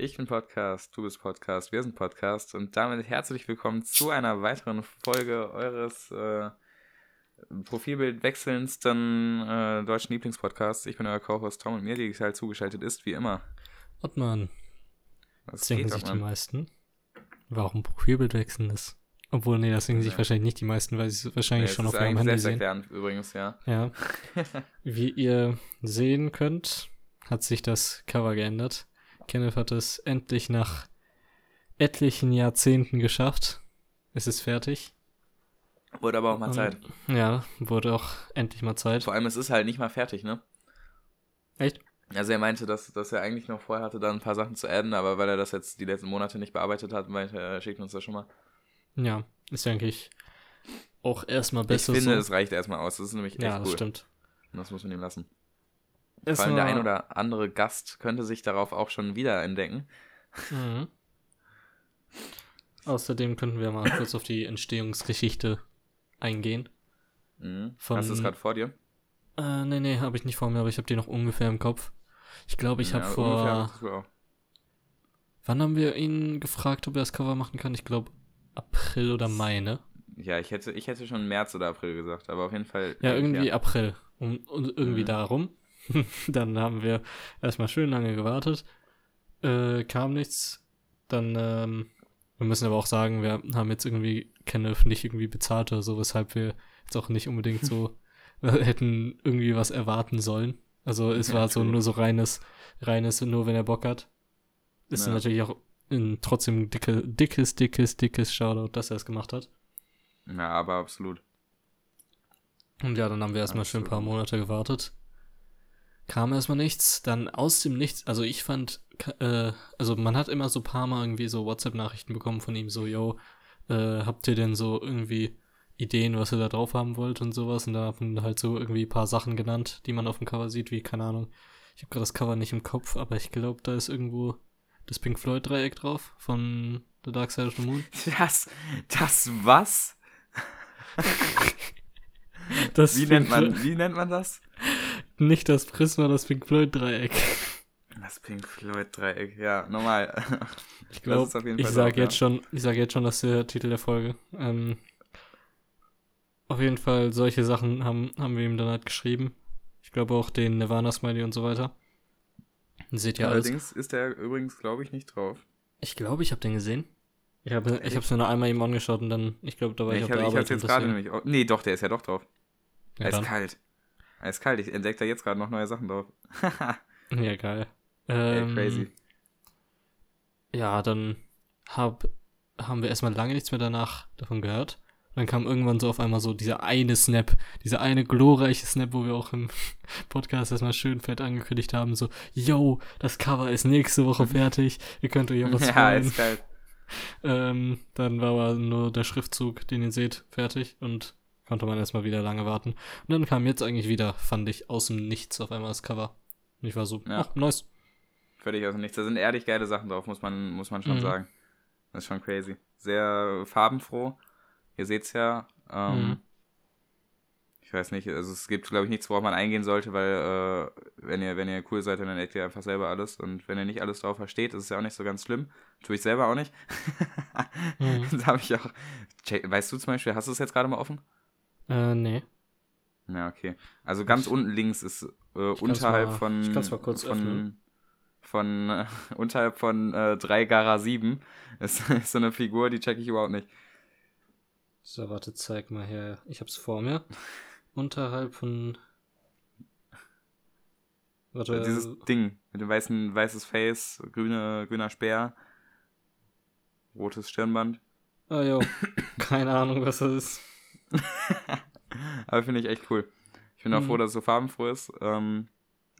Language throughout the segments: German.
Ich bin Podcast, du bist Podcast, wir sind Podcast und damit herzlich willkommen zu einer weiteren Folge eures äh, Profilbild wechselndsten äh, deutschen Lieblingspodcasts. Ich bin euer Co-Host Tom und mir digital zugeschaltet ist, wie immer. Ottmann. Was Das denken sich die Ottmann? meisten. Warum Profilbild wechseln ist. Obwohl, nee, das denken sich Ja. wahrscheinlich nicht die meisten, weil sie es wahrscheinlich es schon auf ihrem Handy sehen. übrigens, ja. Ja. Wie ihr sehen könnt, hat sich das Cover geändert. Kenneth hat es endlich nach etlichen Jahrzehnten geschafft. Es ist fertig. Wurde aber auch mal Zeit. Ja, wurde auch endlich mal Zeit. Vor allem, es ist halt nicht mal fertig, ne? Echt? Also er meinte, dass, dass er eigentlich noch vorher hatte, da ein paar Sachen zu adden, aber weil er das jetzt die letzten Monate nicht bearbeitet hat, meinte er, schickt uns das schon mal. Ja, ist ja eigentlich auch erstmal Ich besser finde, so. es reicht erstmal aus. Das ist nämlich echt ja, cool. das stimmt. Und das muss man ihm lassen. Vor Es allem der ein oder andere Gast könnte sich darauf auch schon wieder entdecken. Mhm. Außerdem könnten wir mal kurz auf die Entstehungsgeschichte eingehen. Mhm. Von- Hast du es gerade vor dir? Äh, nee, nee, habe ich nicht vor mir, aber ich habe die noch ungefähr im Kopf. Ich glaube, ich habe Ja, vor. du auch. Wann haben wir ihn gefragt, ob er das Cover machen kann? Ich glaube, April oder Mai, ne? Ja, ich hätte, ich hätte schon März oder April gesagt, aber auf jeden Fall. Ja, irgendwie April. Um, und irgendwie Mhm. darum. Dann haben wir erstmal schön lange gewartet. Äh, kam nichts. Dann, ähm, wir müssen aber auch sagen, wir haben jetzt irgendwie Kenneth nicht irgendwie bezahlt oder so, weshalb wir jetzt auch nicht unbedingt so hätten irgendwie was erwarten sollen. Also es Ja, war so nur so reines, reines, nur wenn er Bock hat. Ist Ja. natürlich auch ein trotzdem dicke, dickes, dickes, dickes Shoutout, dass er es gemacht hat. Ja, aber absolut. Und ja, dann haben wir erstmal schön ein paar Absolut. Monate gewartet. Kam erstmal nichts, dann aus dem Nichts, also ich fand, äh, also man hat immer so ein paar Mal irgendwie so WhatsApp-Nachrichten bekommen von ihm, so, yo, äh, habt ihr denn so irgendwie Ideen, was ihr da drauf haben wollt und sowas? Und da haben halt so irgendwie ein paar Sachen genannt, die man auf dem Cover sieht, wie, keine Ahnung, ich habe gerade das Cover nicht im Kopf, aber ich glaube, da ist irgendwo das Pink Floyd-Dreieck drauf von The Dark Side of the Moon. Das, das was? Das Wie nennt man, wie nennt man das? Nicht das Prisma, das Pink Floyd-Dreieck. Das Pink Floyd Dreieck, ja, normal. Ich glaube, ist ich sage jetzt schon, ich sage jetzt schon, das ist der Titel der Folge. Ähm, auf jeden Fall, solche Sachen haben, haben wir ihm dann halt geschrieben. Ich glaube auch den Nirvana-Smiley und so weiter. Seht ihr alles. Allerdings ist der übrigens, glaube ich, nicht drauf. Ich glaube, ich habe den gesehen. Ich habe ich es mir nur einmal eben angeschaut und dann, ich glaube, da war Nee, ich, ich auf habe der ich hab's Arbeit. jetzt gerade nämlich. auch- Nee, doch, der ist ja doch drauf. ja, dann. Eiskalt. Eiskalt. Ich entdecke da jetzt gerade noch neue Sachen drauf. ja, geil. Ey, Ähm, crazy. Ja, dann hab, haben wir erstmal lange nichts mehr danach davon gehört. Dann kam irgendwann so auf einmal so dieser eine Snap, dieser eine glorreiche Snap, wo wir auch im Podcast erstmal schön fett angekündigt haben, so, yo, das Cover ist nächste Woche fertig, ihr könnt euch auf was Ja, freuen. eiskalt. Ähm, dann war aber nur der Schriftzug, den ihr seht, fertig und konnte man erstmal wieder lange warten. Und dann kam jetzt eigentlich wieder, fand ich, aus dem Nichts auf einmal das Cover. Und ich war so, Ja. ach, nice. Völlig aus dem Nichts. Da sind ehrlich geile Sachen drauf, muss man, muss man schon Mhm. sagen. Das ist schon crazy. Sehr farbenfroh. Ihr seht's ja. Ähm, Mhm. Ich weiß nicht, also es gibt, glaube ich, nichts, worauf man eingehen sollte, weil äh, wenn ihr, wenn ihr cool seid, dann entdeckt ihr einfach selber alles. Und wenn ihr nicht alles drauf versteht, ist es ja auch nicht so ganz schlimm. Tue ich selber auch nicht. Mhm. das habe ich auch. Weißt du zum Beispiel, hast du es jetzt gerade mal offen? Äh, nee. Ja, okay. Also ganz unten links ist äh, unterhalb mal- von. ich kann's mal kurz von, öffnen. Von, äh, unterhalb von äh, 3 Gara 7 ist, ist so eine Figur, die checke ich überhaupt nicht. So, warte, zeig mal her. Ich hab's vor mir. Unterhalb von. Warte. Dieses Ding mit dem weißen, weißes Face, grüne, grüner Speer, rotes Stirnband. Ah, jo. Keine Ahnung, was das ist. Aber finde ich echt cool. Ich bin auch Mhm. froh, dass es so farbenfroh ist. Ähm,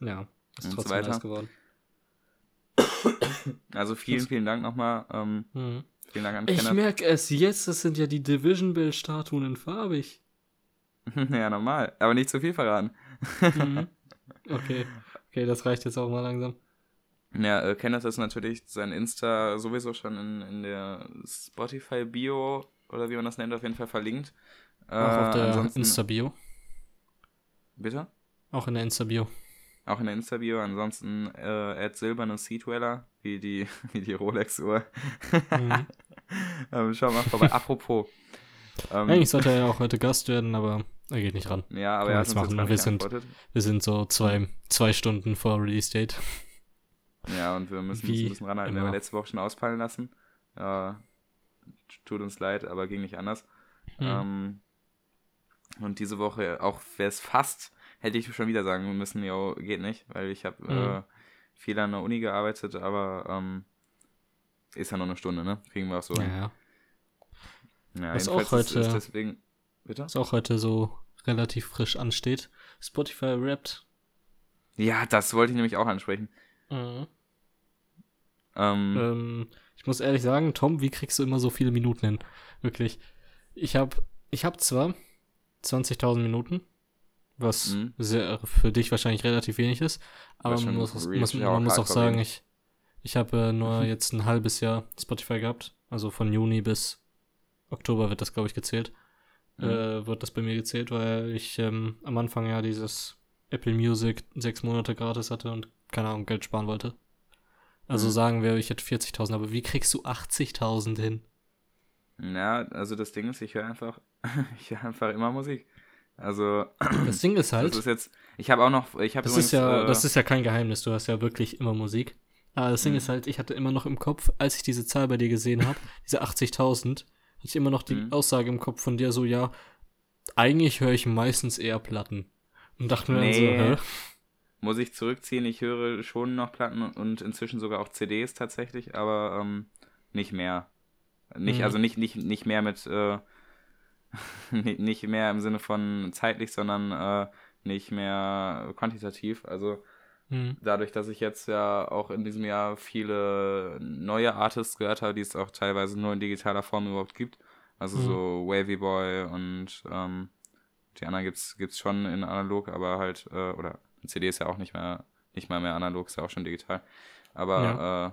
Ja, ist Und so trotzdem weiter. nice geworden. also vielen, vielen Dank nochmal. Ähm, Mhm. vielen Dank an Ich Kenneth. merke es jetzt, das sind ja die Division Bell Statuen in farbig. ja, normal. Aber nicht zu viel verraten. Mhm. Okay. Okay, das reicht jetzt auch mal langsam. Ja, äh, Kenneth ist natürlich sein Insta sowieso schon in, in der Spotify-Bio oder wie man das nennt, auf jeden Fall verlinkt. Äh, Auch auf der Insta-Bio. Bitte? Auch in der Insta-Bio. auch in der Insta-Bio. Ansonsten äh, at silberne Seedweller, wie die, wie die Rolex-Uhr. Mhm. ähm, schau mal vorbei. Apropos. Ähm, Eigentlich sollte er ja auch heute Gast werden, aber er geht nicht ran. Ja, aber er hat machen. wir, sind, wir sind so zwei, zwei Stunden vor Release-Date. Ja, und wir müssen uns ein bisschen ranhalten. Wir haben letzte Woche schon ausfallen lassen. Äh, tut uns leid, aber ging nicht anders. Hm. Ähm, und diese Woche, auch wäre es fast, hätte ich schon wieder sagen müssen, jo, geht nicht, weil ich habe hm. äh, viel an der Uni gearbeitet, aber ähm, ist ja noch eine Stunde, ne? Kriegen wir auch so ja, Ja, ja was auch heute, ist, deswegen, bitte? Was auch heute so relativ frisch ansteht. Spotify rappt. Ja, das wollte ich nämlich auch ansprechen. Mhm. Ähm, ähm, ich muss ehrlich sagen, Tom, wie kriegst du immer so viele Minuten hin? Wirklich. Ich habe ich hab zwar 20.000 Minuten, was mhm. sehr, für dich wahrscheinlich relativ wenig ist, aber man muss, muss, man muss auch sagen, ich, ich habe äh, nur mhm. jetzt ein halbes Jahr Spotify gehabt, also von Juni bis Oktober wird das, glaube ich, gezählt. Mhm. Äh, wird das bei mir gezählt, weil ich ähm, am Anfang ja dieses Apple Music sechs Monate gratis hatte und keine Ahnung, Geld sparen wollte. Also mhm. sagen wir, ich hätte 40.000, aber wie kriegst du 80.000 hin? Ja, also das Ding ist, ich höre einfach, ich höre einfach immer Musik. Also das Ding ist halt. Das ist jetzt, ich habe auch noch, ich habe das übrigens, ist ja, äh, das ist ja kein Geheimnis. Du hast ja wirklich immer Musik. Aber das Ding mhm. ist halt, ich hatte immer noch im Kopf, als ich diese Zahl bei dir gesehen habe, diese 80.000, hatte ich immer noch die mhm. Aussage im Kopf von dir so, ja, eigentlich höre ich meistens eher Platten. Und dachte mir nee. dann so, hä? muss ich zurückziehen. Ich höre schon noch Platten und inzwischen sogar auch CDs tatsächlich, aber ähm, nicht mehr. Nicht, mhm. also nicht, nicht, nicht mehr mit, äh, nicht mehr im Sinne von zeitlich, sondern äh, nicht mehr quantitativ. Also mhm. dadurch, dass ich jetzt ja auch in diesem Jahr viele neue Artists gehört habe, die es auch teilweise nur in digitaler Form überhaupt gibt. Also mhm. so Wavy Boy und ähm, die anderen gibt's, gibt's schon in analog, aber halt, äh, oder CD ist ja auch nicht mehr, nicht mal mehr analog, ist ja auch schon digital. Aber, ja. äh,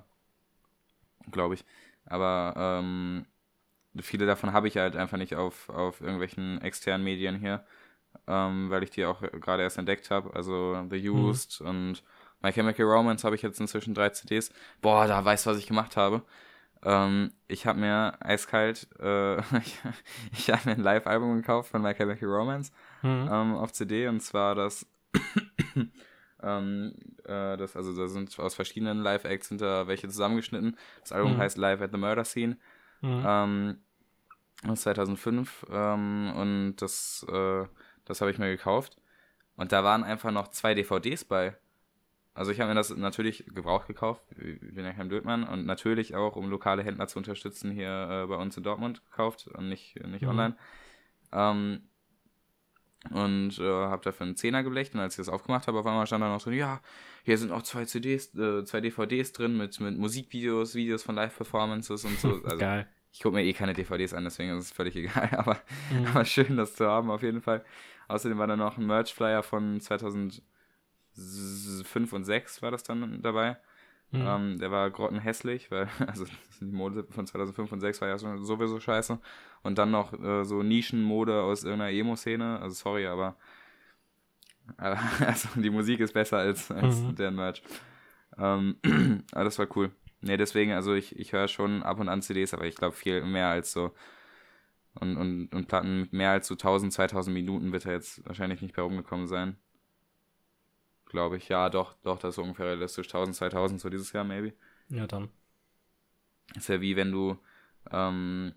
glaube ich. Aber ähm, viele davon habe ich halt einfach nicht auf, auf irgendwelchen externen Medien hier, ähm, weil ich die auch gerade erst entdeckt habe. Also The mhm. Used mhm. und My Chemical Romance habe ich jetzt inzwischen drei CDs. Boah, da weißt du, was ich gemacht habe. Ähm, ich habe mir eiskalt, äh, ich, ich habe mir ein Live-Album gekauft von My Chemical Romance mhm. ähm, auf CD und zwar das ähm, äh, das, also da sind aus verschiedenen Live-Acts hinter welche zusammengeschnitten. Das Album mhm. heißt Live at the Murder Scene. Mhm. Ähm, aus 2005 ähm, und das, äh, das habe ich mir gekauft. Und da waren einfach noch zwei DVDs bei. Also ich habe mir das natürlich gebraucht gekauft, ich bin ja kein Blödmann, und natürlich auch, um lokale Händler zu unterstützen, hier äh, bei uns in Dortmund gekauft und nicht, nicht mhm. online. Ähm, und äh, habe dafür einen Zehner geblecht und als ich das aufgemacht habe, auf einmal stand da noch drin, ja, hier sind auch zwei CDs, äh, zwei DVDs drin mit, mit Musikvideos, Videos von Live-Performances und so. Also, Geil. Ich gucke mir eh keine DVDs an, deswegen ist es völlig egal, aber, mhm. aber schön, das zu haben, auf jeden Fall. Außerdem war da noch ein Merch-Flyer von 2005 und 6 war das dann dabei. Mhm. Ähm, der war grottenhässlich, weil, also die Mode von 2005 und 2006 war ja sowieso scheiße. Und dann noch äh, so Nischenmode aus irgendeiner Emo-Szene. Also sorry, aber, aber also die Musik ist besser als, als mhm. der Merch. Ähm, aber das war cool. Ne, deswegen, also ich, ich höre schon ab und an CDs, aber ich glaube viel mehr als so und, und, und Platten mit mehr als so 1000, 2000 Minuten wird er jetzt wahrscheinlich nicht bei rumgekommen sein glaube ich. Ja, doch, doch, das ist ungefähr realistisch. 1000, 2000, so dieses Jahr, maybe. Ja, dann. Ist ja wie wenn du, ähm,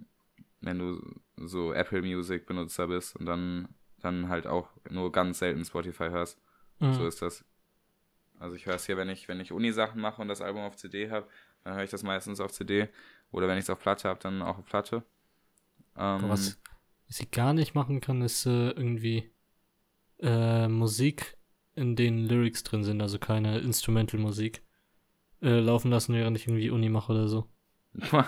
wenn du so Apple Music Benutzer bist und dann, dann halt auch nur ganz selten Spotify hörst. Mhm. So ist das. Also ich höre es hier, wenn ich, wenn ich Uni-Sachen mache und das Album auf CD habe, dann höre ich das meistens auf CD. Oder wenn ich es auf Platte habe, dann auch auf Platte. Ähm, was, was ich gar nicht machen kann, ist äh, irgendwie äh, Musik in denen Lyrics drin sind, also keine Instrumental-Musik, äh, laufen lassen, während ich irgendwie Uni mache oder so.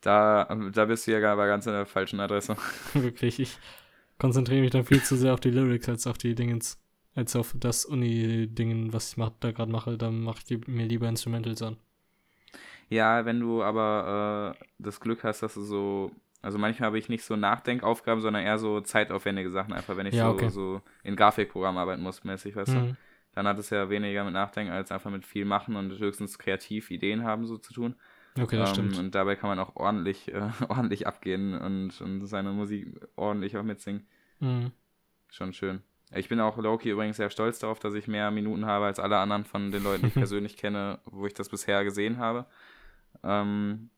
Da, da bist du ja aber ganz an der falschen Adresse. Wirklich, ich konzentriere mich dann viel zu sehr auf die Lyrics als auf die Dingens, als auf das Uni-Dingen, was ich mach, da gerade mache. Dann mache ich mir lieber Instrumentals an. Ja, wenn du aber äh, das Glück hast, dass du so also manchmal habe ich nicht so Nachdenkaufgaben, sondern eher so zeitaufwendige Sachen, einfach wenn ich ja, so, okay. so in Grafikprogramm arbeiten muss, mäßig, weißt mhm. du. dann hat es ja weniger mit Nachdenken als einfach mit viel machen und höchstens kreativ Ideen haben so zu tun. Okay, das Ähm, stimmt. Und dabei kann man auch ordentlich, äh, ordentlich abgehen und, und seine Musik ordentlich auch mitsingen. Mhm. Schon schön. Ich bin auch Loki übrigens sehr stolz darauf, dass ich mehr Minuten habe als alle anderen von den Leuten, die ich persönlich kenne, wo ich das bisher gesehen habe. Ähm,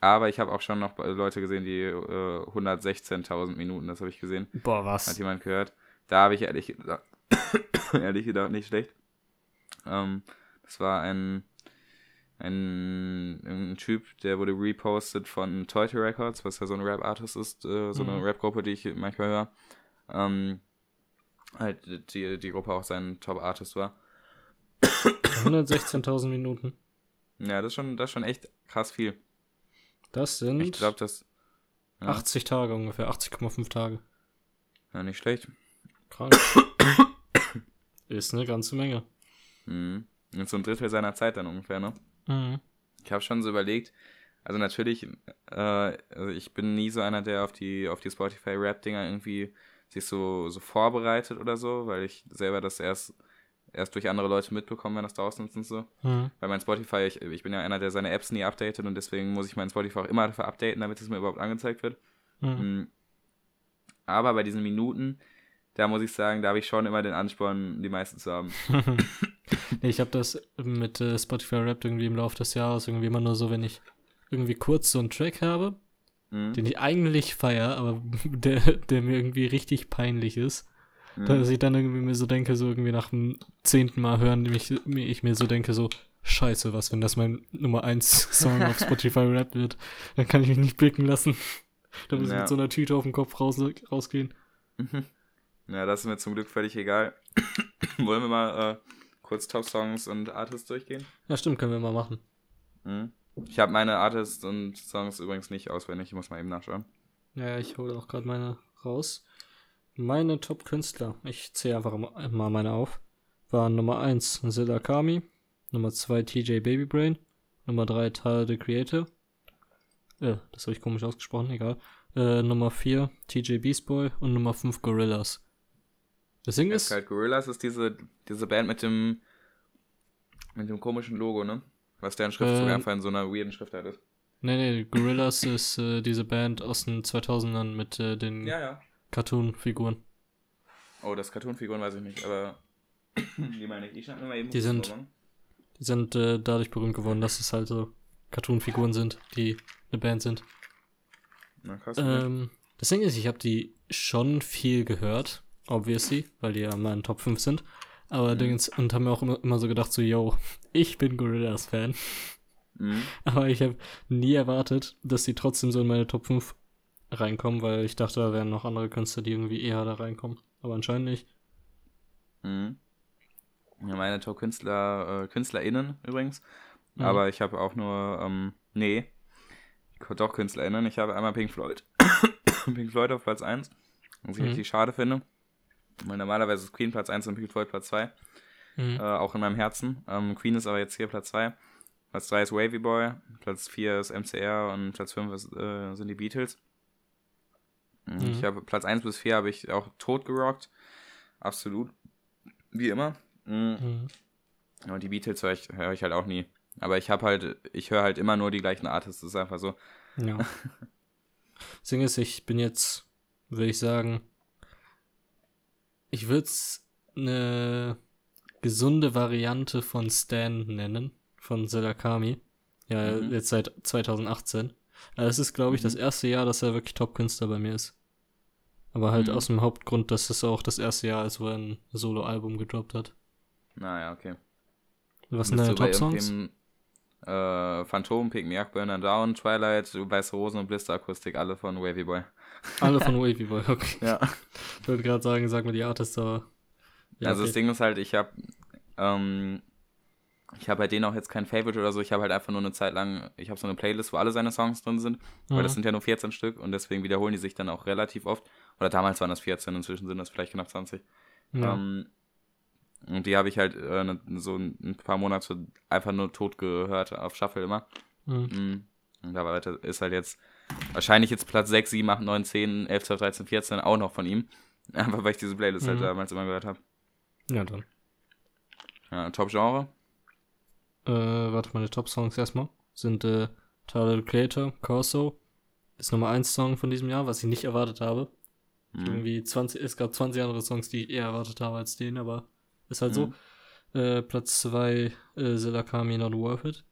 aber ich habe auch schon noch Leute gesehen, die äh, 116.000 Minuten, das habe ich gesehen. Boah, Hat was? jemand gehört. Da habe ich ehrlich gesagt, ehrlich gesagt nicht schlecht. Ähm, das war ein, ein, ein Typ, der wurde repostet von Toyota Records, was ja so ein Rap-Artist ist, äh, so eine Mhm. Rap-Gruppe, die ich manchmal höre. Ähm, halt die, die Gruppe auch sein Top-Artist war. 116.000 Minuten. Ja, das ist schon, das ist schon echt krass viel. Das sind Ich glaube, das ja. 80 Tage ungefähr, 80,5 Tage. ja, nicht schlecht. Krank. Ist eine ganze Menge. Mhm. Und so ein Drittel seiner Zeit dann ungefähr, ne? Mhm. Ich habe schon so überlegt, also natürlich, äh, also ich bin nie so einer, der auf die, auf die Spotify-Rap-Dinger irgendwie sich so, so vorbereitet oder so, weil ich selber das erst, erst durch andere Leute mitbekomme, wenn das draußen ist und so. Mhm. Weil mein Spotify, ich, ich bin ja einer, der seine Apps nie updatet und deswegen muss ich mein Spotify auch immer dafür updaten, damit es mir überhaupt angezeigt wird. Mhm. Mhm. Aber bei diesen Minuten, da muss ich sagen, da habe ich schon immer den Ansporn, die meisten zu haben. nee, ich habe das mit äh, Spotify Rap irgendwie im Laufe des Jahres irgendwie immer nur so, wenn ich irgendwie kurz so einen Track habe, Mhm. den ich eigentlich feier, aber der, der mir irgendwie richtig peinlich ist, Mhm. dass ich dann irgendwie mir so denke, so irgendwie nach dem zehnten Mal hören, mich, mir- ich mir so denke, so, scheiße, was, wenn das mein Nummer 1 Song auf Spotify Rap wird, dann kann ich mich nicht blicken lassen. Da muss ich Ja. mit so einer Tüte auf dem Kopf raus, rausgehen. Mhm. Ja, das ist mir zum Glück völlig egal. Wollen wir mal äh, kurz Top-Songs und Artists durchgehen? Ja, stimmt, können wir mal machen. Mhm. Ich habe meine Artists und Songs übrigens nicht auswendig, ich muss mal eben nachschauen. Ja, ich hole auch gerade meine raus. Meine Top-Künstler, ich zähle einfach mal meine auf, waren Nummer 1 Zilla Kami, Nummer 2 TJ Babybrain, Nummer 3 Tyler the Creator, äh, das habe ich komisch ausgesprochen, egal, äh, Nummer 4 TJ Beast Boy und Nummer 5 Gorillas. Das Ding ist, Kalt Gorillas ist diese, diese Band mit dem mit dem komischen Logo, ne? Was deren Schriftzug Ähm. einfach in so einer weirden Schriftart ist. nee, nee, Gorillas ist äh, diese Band aus den 2000ern mit äh, den Ja, ja. Cartoon-Figuren. Oh, das Cartoon-Figuren weiß ich nicht, aber die meine ich. Ich mal eben Die sind- Die sind äh, dadurch berühmt geworden, dass es halt so Cartoon-Figuren sind, die eine Band sind. Na, krass. Ähm, das Ding ist, ich habe die schon viel gehört, obviously, weil die ja in meinen Top 5 sind. Aber Mhm. Dings, und haben mir auch immer, immer so gedacht, so, yo, ich bin Gorillas-Fan. Mhm. Aber ich habe nie erwartet, dass die trotzdem so in meine Top 5 reinkommen, weil ich dachte, da wären noch andere Künstler, die irgendwie eher da reinkommen. Aber anscheinend nicht. Mhm. Ja, meine Top-Künstler, äh, KünstlerInnen übrigens. Mhm. Aber ich habe auch nur, ähm, nee, doch KünstlerInnen. Ich habe einmal Pink Floyd. Pink Floyd auf Platz 1, was ich Mhm. richtig schade finde. Weil normalerweise ist Queen Platz 1 und Pink Floyd Platz 2. Mhm. Äh, auch in meinem Herzen. Ähm, Queen ist aber jetzt hier Platz 2. Platz 3 ist Wavy Boy, Platz 4 ist MCR und Platz 5 ist, äh, sind die Beatles. Mhm. Ich habe Platz 1 bis 4 habe ich auch tot gerockt. Absolut. Wie immer. Mhm. Mhm. Und die Beatles höre ich, hör ich halt auch nie. Aber ich habe halt, ich höre halt immer nur die gleichen Artists. Das ist einfach so. Ja. Das Ding ist, ich bin jetzt, würde ich sagen, ich würde es eine gesunde Variante von Stan nennen, von Selakami. Ja, Mhm. jetzt seit 2018. Also es ist, glaube ich, das Mhm. erste Jahr, dass er wirklich Top-Künstler bei mir ist. Aber halt Mhm. aus dem Hauptgrund, dass es auch das erste Jahr ist, wo er ein Solo-Album gedroppt hat. Naja, okay. Was sind deine Top-Songs? Äh, Phantom, Pick Me Up, Burner Down, Twilight, Weiße Rosen und Blister Akustik, alle von Wavy Boy. Alle von Wavy Boy, okay. Ja. Ich wollte gerade sagen, sag mir die Artists, aber. Ja, also das okay. Ding ist halt, ich habe ähm, ich habe bei denen auch jetzt kein Favorite oder so, ich habe halt einfach nur eine Zeit lang, ich habe so eine Playlist, wo alle seine Songs drin sind, weil das Mhm. sind ja nur 14 Stück und deswegen wiederholen die sich dann auch relativ oft. Oder damals waren das 14, inzwischen sind das vielleicht knapp 20. ja. Ähm, und die habe ich halt äh, ne- so ein paar Monate einfach nur tot gehört auf Shuffle immer. Mhm. Mhm. Und da war, ist halt jetzt wahrscheinlich jetzt Platz 6, 7, 8, 9, 10, 11, 12, 13, 14 auch noch von ihm. Einfach weil ich diese Playlist halt Mhm. damals immer gehört habe. ja, dann. Ja, Top-Genre? Äh, warte, meine Top-Songs erstmal sind äh, Tyler Creator, Corso. Ist Nummer 1 Song von diesem Jahr, was ich nicht erwartet habe. Mhm. Irgendwie 20, es gab 20 andere Songs, die ich eher erwartet habe als den, aber ist halt Mhm. so. Äh, Platz 2, äh, Zilla Kami Not Worth It.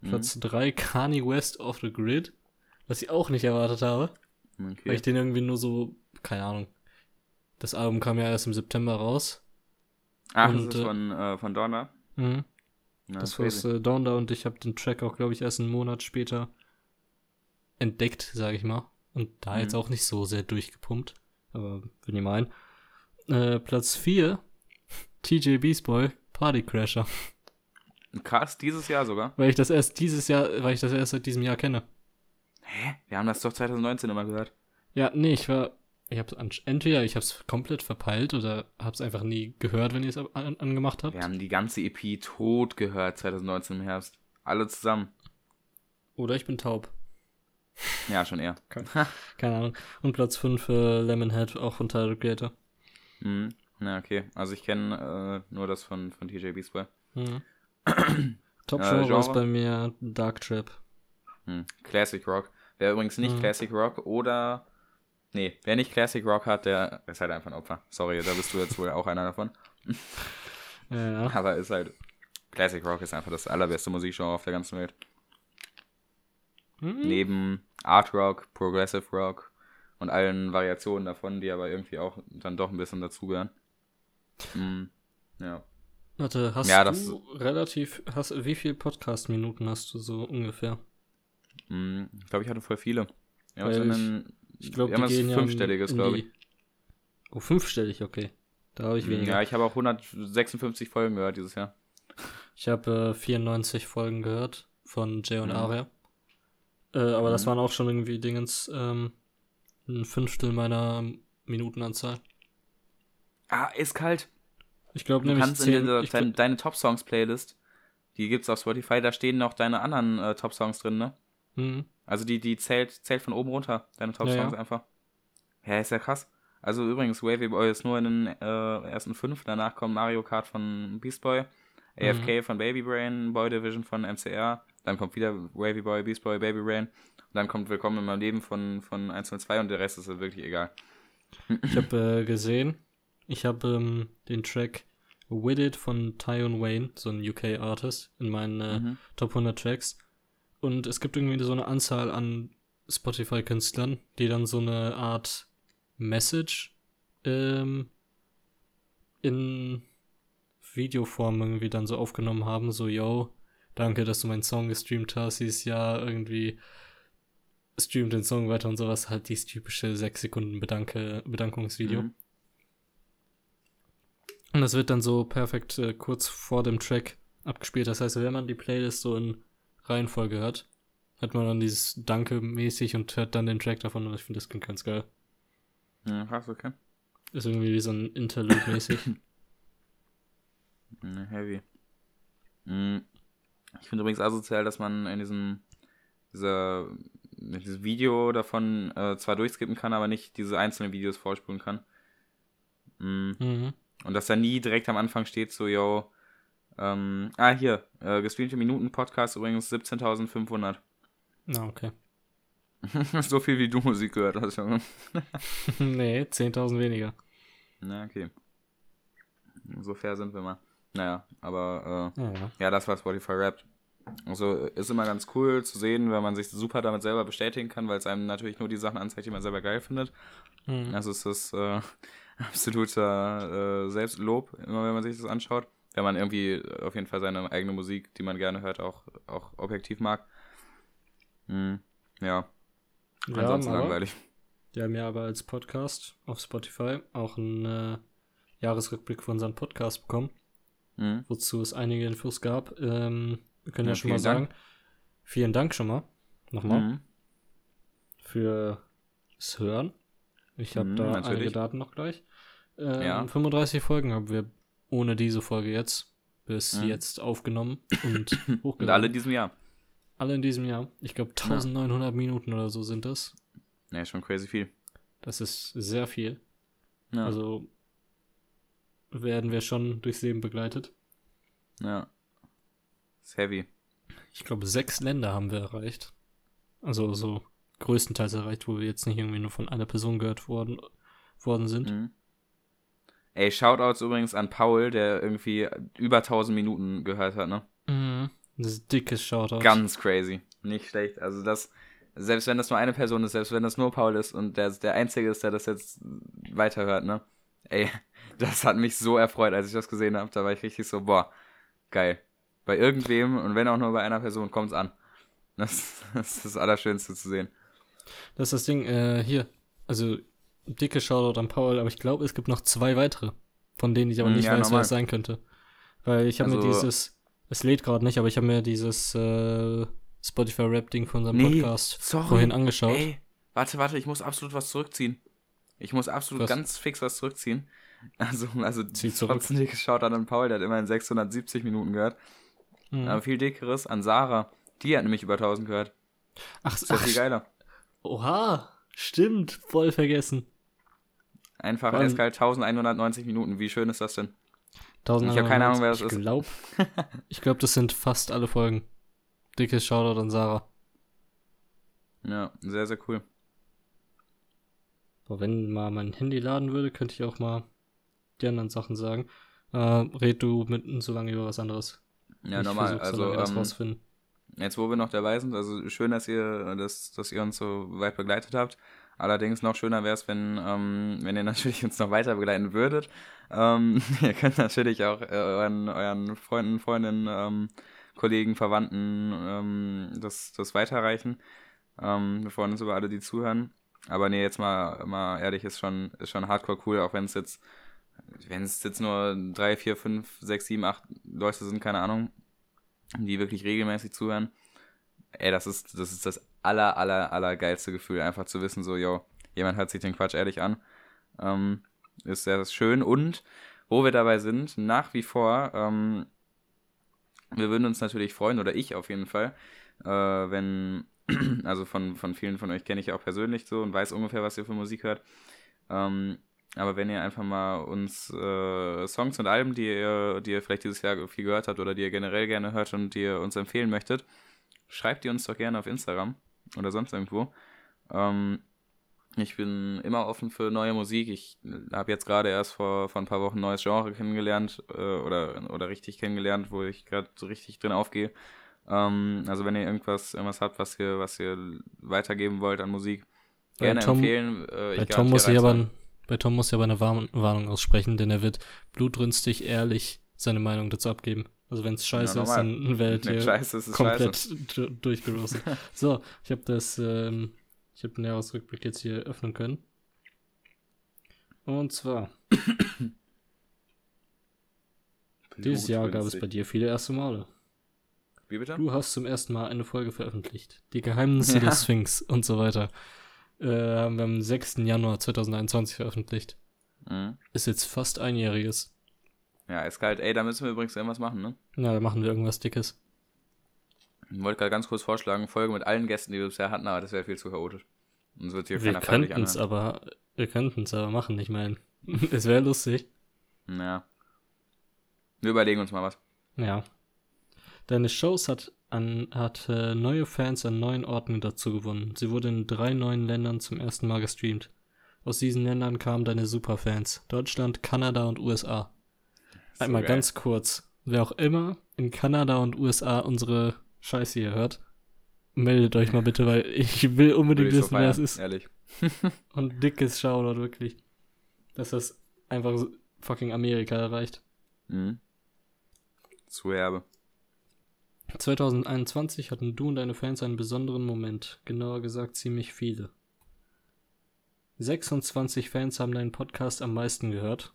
Mhm. Platz 3, Kanye West Off the Grid. Was ich auch nicht erwartet habe. Weil Okay. ich den irgendwie nur so, keine Ahnung. Das Album kam ja erst im September raus. Ach, und, das ist äh, von, äh, von Donner. Mhm. Ja, das war crazy. äh, Donda und ich habe den Track auch, glaube ich, erst einen Monat später entdeckt, sage ich mal. Und da Mhm. jetzt auch nicht so sehr durchgepumpt. Aber wenn ihr meint. Äh, Platz 4, TJ Beast Boy, Party Crasher. Krass, dieses Jahr sogar. Weil ich das erst dieses Jahr, weil ich das erst seit diesem Jahr kenne. Hä? Wir haben das doch 2019 immer gehört. Ja, nee, ich war. Ich hab's an, entweder ich hab's komplett verpeilt oder hab's einfach nie gehört, wenn ihr es an, angemacht habt. Wir haben die ganze EP tot gehört 2019 im Herbst. Alle zusammen. Oder ich bin taub. Ja, schon eher. Keine Ahnung. Und Platz 5 äh, Lemonhead, auch von Tyler Creator. Mhm. Na, okay. Also ich kenne äh, nur das von, von TJ Beast Boy. Mhm. Top Äh, Genre ist bei mir Dark Trap. Hm. Classic Rock. Wer übrigens nicht Mhm. Classic Rock oder. Nee, wer nicht Classic Rock hat, der ist halt einfach ein Opfer. Sorry, da bist du jetzt wohl auch einer davon. Ja, ja. Aber ist halt. Classic Rock ist einfach das allerbeste Musikgenre auf der ganzen Welt. Mhm. Neben Art Rock, Progressive Rock und allen Variationen davon, die aber irgendwie auch dann doch ein bisschen dazugehören. Mhm. Ja. Warte, hast Ja, du relativ, hast, wie viele Podcast-Minuten hast du so ungefähr? Mhm. Ich glaube, ich hatte voll viele. Ja, ich- den, Ich glaube, die gehen fünfstelliges, glaube ich. Oh, fünfstellig, okay. Da habe ich weniger. Ja, ich habe auch 156 Folgen gehört dieses Jahr. Ich habe äh, 94 Folgen gehört von Jay und Mhm. Aria. Äh, aber das Mhm. waren auch schon irgendwie Dingens ähm, ein Fünftel meiner Minutenanzahl. Ah, ist kalt. Ich glaube Du nämlich kannst in zehn, dieser, ich, dein, deine Top-Songs-Playlist, die gibt's auf Spotify, da stehen noch deine anderen äh, Top-Songs drin, ne? Mhm. Also die, die zählt, zählt von oben runter, deine Top-Songs ja. einfach. Ja, ist ja krass. Also übrigens, Wavy Boy ist nur in den äh, ersten fünf, danach kommt Mario Kart von Beast Boy, AFK von Baby Brain, Boy Division von MCR, dann kommt wieder Wavy Boy, Beast Boy, Baby Brain, und dann kommt Willkommen in meinem Leben von, von 102 und der Rest ist wirklich egal. Ich habe äh, gesehen, ich habe ähm, den Track With It von Tyon Wayne, so ein UK-Artist, in meinen äh, Mhm. Top 100 Tracks. Und es gibt irgendwie so eine Anzahl an Spotify-Künstlern, die dann so eine Art Message ähm, in Videoform irgendwie dann so aufgenommen haben, so, yo, danke, dass du meinen Song gestreamt hast dieses Jahr, irgendwie streamt den Song weiter und sowas, halt dieses typische 6 Sekunden Bedanke, Bedankungsvideo. Mhm. Und das wird dann so perfekt äh, kurz vor dem Track abgespielt. Das heißt, wenn man die Playlist so in Reihenfolge hört, hat man dann dieses Danke mäßig und hört dann den Track davon und ich finde das klingt ganz geil. Ja, krass, okay. Ist irgendwie wie so ein Interlude mäßig. Ne, heavy. Mm. Ich finde übrigens asozial, dass man in diesem dieser, dieses Video davon äh, zwar durchskippen kann, aber nicht diese einzelnen Videos vorspulen kann. Mm. mhm. Und dass da nie direkt am Anfang steht, so, yo, ähm, ah, hier, äh, gestreamte Minuten-Podcast übrigens 17.500. Na, okay. so viel wie du Musik gehört hast, Junge. nee, 10.000 weniger. Na, okay. So fair sind wir mal. Naja, aber, äh, Ja, ja. Ja, das war Spotify Wrapped. Also ist immer ganz cool zu sehen, wenn man sich super damit selber bestätigen kann, weil es einem natürlich nur die Sachen anzeigt, die man selber geil findet. Mhm. Also ist das äh, absoluter äh, Selbstlob, immer wenn man sich das anschaut. Wenn man irgendwie auf jeden Fall seine eigene Musik, die man gerne hört, auch, auch objektiv mag. Hm, ja, Ja, ansonsten aber langweilig. wir haben ja aber als Podcast auf Spotify auch einen äh, Jahresrückblick für unseren Podcast bekommen. Hm, wozu es einige Infos gab. Ähm, wir können ja, Ja, schon mal sagen, Dank. vielen Dank schon mal, nochmal, hm, fürs Hören. Ich habe Mhm, da natürlich. einige Daten noch gleich. Ähm, Ja. 35 Folgen haben wir ohne diese Folge jetzt bis Mhm. jetzt aufgenommen und Und hochgeladen. alle in diesem Jahr. Alle in diesem Jahr. Ich glaube 1900 Minuten oder so sind das. Ja, schon crazy viel. Das ist sehr viel. Ja. Also werden wir schon durchs Leben begleitet. Ja. Ist heavy. Ich glaube, sechs Länder haben wir erreicht. Also so größtenteils erreicht, wo wir jetzt nicht irgendwie nur von einer Person gehört worden, worden sind. Mhm. Ey, Shoutouts übrigens an Paul, der irgendwie über 1000 Minuten gehört hat, ne? Mhm. Das ist dickes Shoutout. Ganz crazy. Nicht schlecht. Also das, selbst wenn das nur eine Person ist, selbst wenn das nur Paul ist und der der Einzige ist, der das jetzt weiterhört, ne? Ey, das hat mich so erfreut, als ich das gesehen habe. Da war ich richtig so, boah, geil. Bei irgendwem und wenn auch nur bei einer Person, kommt's an. Das, das ist das Allerschönste zu sehen. Das ist das Ding, äh, hier. Also, dicke Shoutout an Paul, aber ich glaube, es gibt noch zwei weitere, von denen ich aber Mm, nicht ja, weiß, normal. wer es sein könnte. Weil ich habe mir Also- dieses, es lädt gerade nicht, aber ich habe mir dieses äh, Spotify-Rap-Ding von unserem Nee, Podcast sorry. vorhin angeschaut. Ey, warte, warte, ich muss absolut was zurückziehen. Ich muss absolut Was? ganz fix was zurückziehen. Also, also Zieh zurück. trotzdem dick geschaut an Paul, der hat immerhin 670 Minuten gehört. Mhm. Aber viel dickeres an Sarah. Die hat nämlich über 1000 gehört. Ach, Ist ja viel geiler. oha, stimmt, voll vergessen. Einfach allem- eiskalt 1190 Minuten. Wie schön ist das denn? 1000 Ich hab keine Ahnung, wer das ich ist. Glaub, ich glaube, das sind fast alle Folgen. Dickes Shoutout an Sarah. Ja, sehr, sehr cool. Aber wenn mal mein Handy laden würde, könnte ich auch mal die anderen Sachen sagen. Äh, red du mit so lange über was anderes. Ja, Ich normal. so Also, das ähm, jetzt wo wir noch dabei sind, also schön, dass ihr, dass, dass ihr uns so weit begleitet habt. Allerdings noch schöner wäre es, wenn, ähm, wenn ihr natürlich uns noch weiter begleiten würdet. Ähm, ihr könnt natürlich auch äh, euren, euren Freunden, Freundinnen, ähm, Kollegen, Verwandten ähm, das, das weiterreichen. Ähm, wir freuen uns über alle, die zuhören. Aber nee, jetzt mal, mal ehrlich, ist schon, ist schon hardcore cool, auch wenn es jetzt, wenn es jetzt nur drei, vier, fünf, sechs, sieben, acht Leute sind, keine Ahnung, die wirklich regelmäßig zuhören. Ey, das ist, das ist das aller, aller, aller geilste Gefühl, einfach zu wissen, so, yo, jemand hört sich den Quatsch ehrlich an. Ähm, ist sehr schön. Und wo wir dabei sind, nach wie vor, ähm, wir würden uns natürlich freuen, oder ich auf jeden Fall, äh, wenn, also von, von vielen von euch kenne ich ja auch persönlich so und weiß ungefähr, was ihr für Musik hört. Ähm, aber wenn ihr einfach mal uns äh, Songs und Alben, die ihr, die ihr vielleicht dieses Jahr viel gehört habt oder die ihr generell gerne hört und die ihr uns empfehlen möchtet, schreibt die uns doch gerne auf Instagram oder sonst irgendwo. Ähm, ich bin immer offen für neue Musik. Ich habe jetzt gerade erst vor, vor ein paar Wochen ein neues Genre kennengelernt äh, oder, oder richtig kennengelernt, wo ich gerade so richtig drin aufgehe. Ähm, also wenn ihr irgendwas, irgendwas habt, was ihr, was ihr weitergeben wollt an Musik, gerne Tom- empfehlen. Äh, Bei Tom, muss ich aber. Bei Tom muss ich aber eine Warn Warnung aussprechen, denn er wird blutrünstig ehrlich seine Meinung dazu abgeben. Also wenn es scheiße Ja, ist, dann er scheiße, es ist komplett durchgerostet. so, ich habe das, ähm, ich habe den Jahresrückblick jetzt hier öffnen können. Und zwar, dieses Jahr gab es bei dir viele erste Male. Wie bitte? Du hast zum ersten Mal eine Folge veröffentlicht. Die Geheimnisse Ja. der Sphinx und so weiter. Äh, haben wir am 6. Januar 2021 veröffentlicht. Mhm. Ist jetzt fast einjähriges. Ja, ist kalt. Ey, da müssen wir übrigens irgendwas machen, ne? Na, da machen wir irgendwas Dickes. Ich wollte gerade ganz kurz vorschlagen, Folge mit allen Gästen, die wir bisher hatten, aber das wäre viel zu chaotisch. Und es wird hier Wir könnten es aber, wir könnten es aber machen, ich meine. es wäre lustig. Ja. Wir überlegen uns mal was. Ja. Deine Shows hat, an, hat äh, neue Fans an neuen Orten dazu gewonnen. Sie wurde in drei neuen Ländern zum ersten Mal gestreamt. Aus diesen Ländern kamen deine Superfans. Deutschland, Kanada und USA. So Einmal geil. ganz kurz. Wer auch immer in Kanada und USA unsere Scheiße hier hört, meldet euch mal bitte, weil ich will unbedingt ich so wissen, wer es ist. Ehrlich. Und dickes Shoutout, wirklich. Dass das einfach so fucking Amerika erreicht. Mhm. Zu herbe. 2021 hatten du und deine Fans einen besonderen Moment. Genauer gesagt ziemlich viele. 26 Fans haben deinen Podcast am meisten gehört.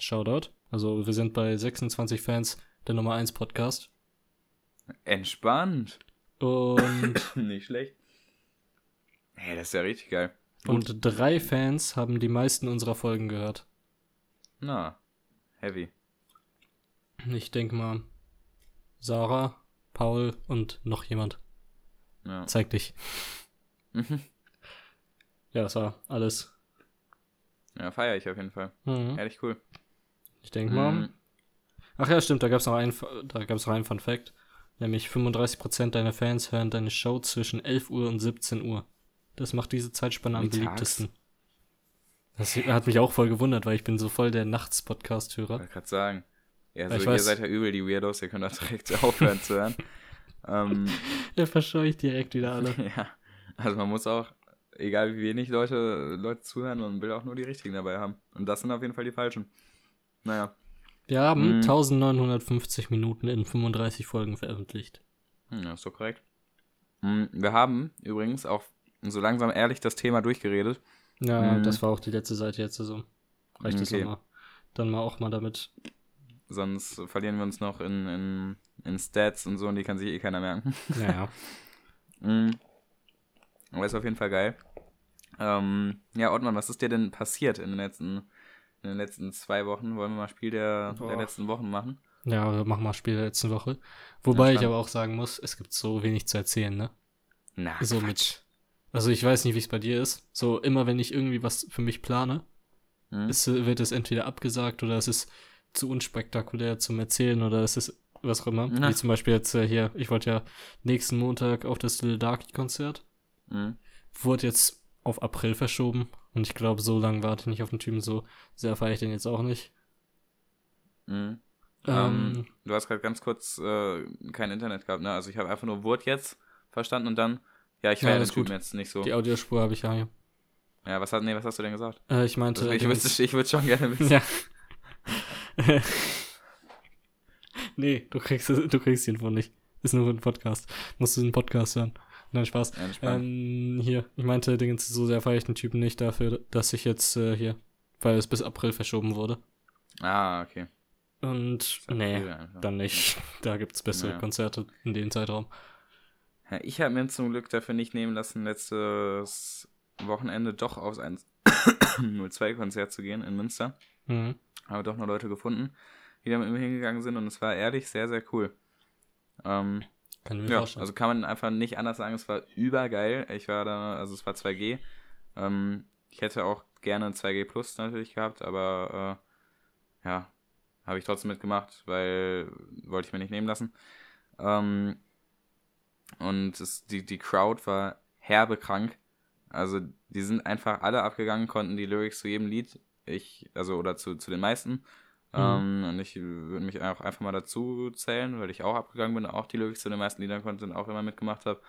Shoutout. Also wir sind bei 26 Fans der Nummer 1 Podcast. Entspannt. Und, Nicht schlecht. Hey, das ist ja richtig geil. Gut. und drei Fans haben die meisten unserer Folgen gehört. Na, heavy. Ich denke mal Sarah, Paul und noch jemand. Ja. Zeig dich. Mhm. Ja, das war alles. Ja, feiere ich auf jeden Fall. Mhm. Ehrlich cool. Ich denke mal. Mhm. Ach ja, stimmt, da gab es noch einen, da gab's noch einen Fun Fact. Nämlich 35% deiner Fans hören deine Show zwischen 11 Uhr und 17 Uhr. Das macht diese Zeitspanne am Mittags? beliebtesten. Das hat mich auch voll gewundert, weil ich bin so voll der Nachts-Podcast-Hörer. wollte gerade sagen. Ja, Ja, so, ich ihr weiß. seid ja übel die Weirdos, ihr könnt auch direkt aufhören zu hören. ähm, Der verscheucht direkt wieder alle. ja, also man muss auch, egal wie wenig Leute, Leute zuhören, man will auch nur die richtigen dabei haben. Und das sind auf jeden Fall die falschen. Naja, Wir haben Mhm. 1950 Minuten in 35 Folgen veröffentlicht. hm, ja, ist doch korrekt. Hm, Wir haben übrigens auch so langsam ehrlich das Thema durchgeredet. Ja, Mhm. das war auch die letzte Seite jetzt so. Reicht Okay. nochmal. Dann mal auch mal damit. Sonst verlieren wir uns noch in, in, in Stats und so und die kann sich eh keiner merken. Naja. Mhm. Aber ist auf jeden Fall geil. Ähm, ja, Ottmann, was ist dir denn passiert in den letzten, in den letzten zwei Wochen? Wollen wir mal Spiel der, der letzten Wochen machen? ja, wir machen mal Spiel der letzten Woche. Wobei ich spannend. aber auch sagen muss, es gibt so wenig zu erzählen, ne? Na, So mit. Also ich weiß nicht, wie es bei dir ist. So immer wenn ich irgendwie was für mich plane, Hm? ist, wird es entweder abgesagt oder es ist zu unspektakulär zum Erzählen oder es ist was auch immer. Na. Wie zum Beispiel jetzt äh, hier, ich wollte ja nächsten Montag auf das Little Darky Konzert. Hm? Wurde jetzt auf April verschoben. Und ich glaube, so lange warte ich nicht auf den Typen. So sehr feiere ich den jetzt auch nicht. Hm? Ähm, Ähm, du hast gerade ganz kurz äh, kein Internet gehabt, ne? Also ich habe einfach nur Wort jetzt verstanden und dann, ja, ich Ja, feiere den alles gut. Typen jetzt nicht so. die Audiospur habe ich ja hier. Ja, was, hat, nee, was hast du denn gesagt? Äh, ich meinte. Also, ich würde ich würd schon gerne wissen. Ja. nee, du kriegst, es- du kriegst die Info nicht. Ist nur ein Podcast. Musst du den Podcast hören. Nein, Spaß. Ja. Ähm, hier, ich meinte, Dingens, so sehr feiere ich den Typen nicht dafür, dass ich jetzt äh, hier, weil es bis April verschoben wurde. ah, okay. Und ja nee, dann nicht. Da gibt's bessere Naja. Konzerte in dem Zeitraum. Ja, ich habe mir zum Glück dafür nicht nehmen lassen, letztes Wochenende doch aufs 102-Konzert zu gehen in Münster. Mhm. Habe doch noch Leute gefunden, die da mit mir hingegangen sind und es war ehrlich sehr, sehr cool. Ähm, Kann ich mir ja, vorstellen. also kann man einfach nicht anders sagen, es war übergeil. Ich war da, also es war 2G. Ähm, ich hätte auch gerne 2G Plus natürlich gehabt, aber äh, ja, habe ich trotzdem mitgemacht, weil wollte ich mir nicht nehmen lassen. Ähm, und es, die, die Crowd war herbe krank. Also die sind einfach alle abgegangen, konnten die Lyrics zu jedem Lied, ich, also oder zu, zu den meisten. Ähm, und ich würde mich auch einfach mal dazu zählen, weil ich auch abgegangen bin, auch die Lyrics zu den meisten Liedern konnte und auch immer mitgemacht habe.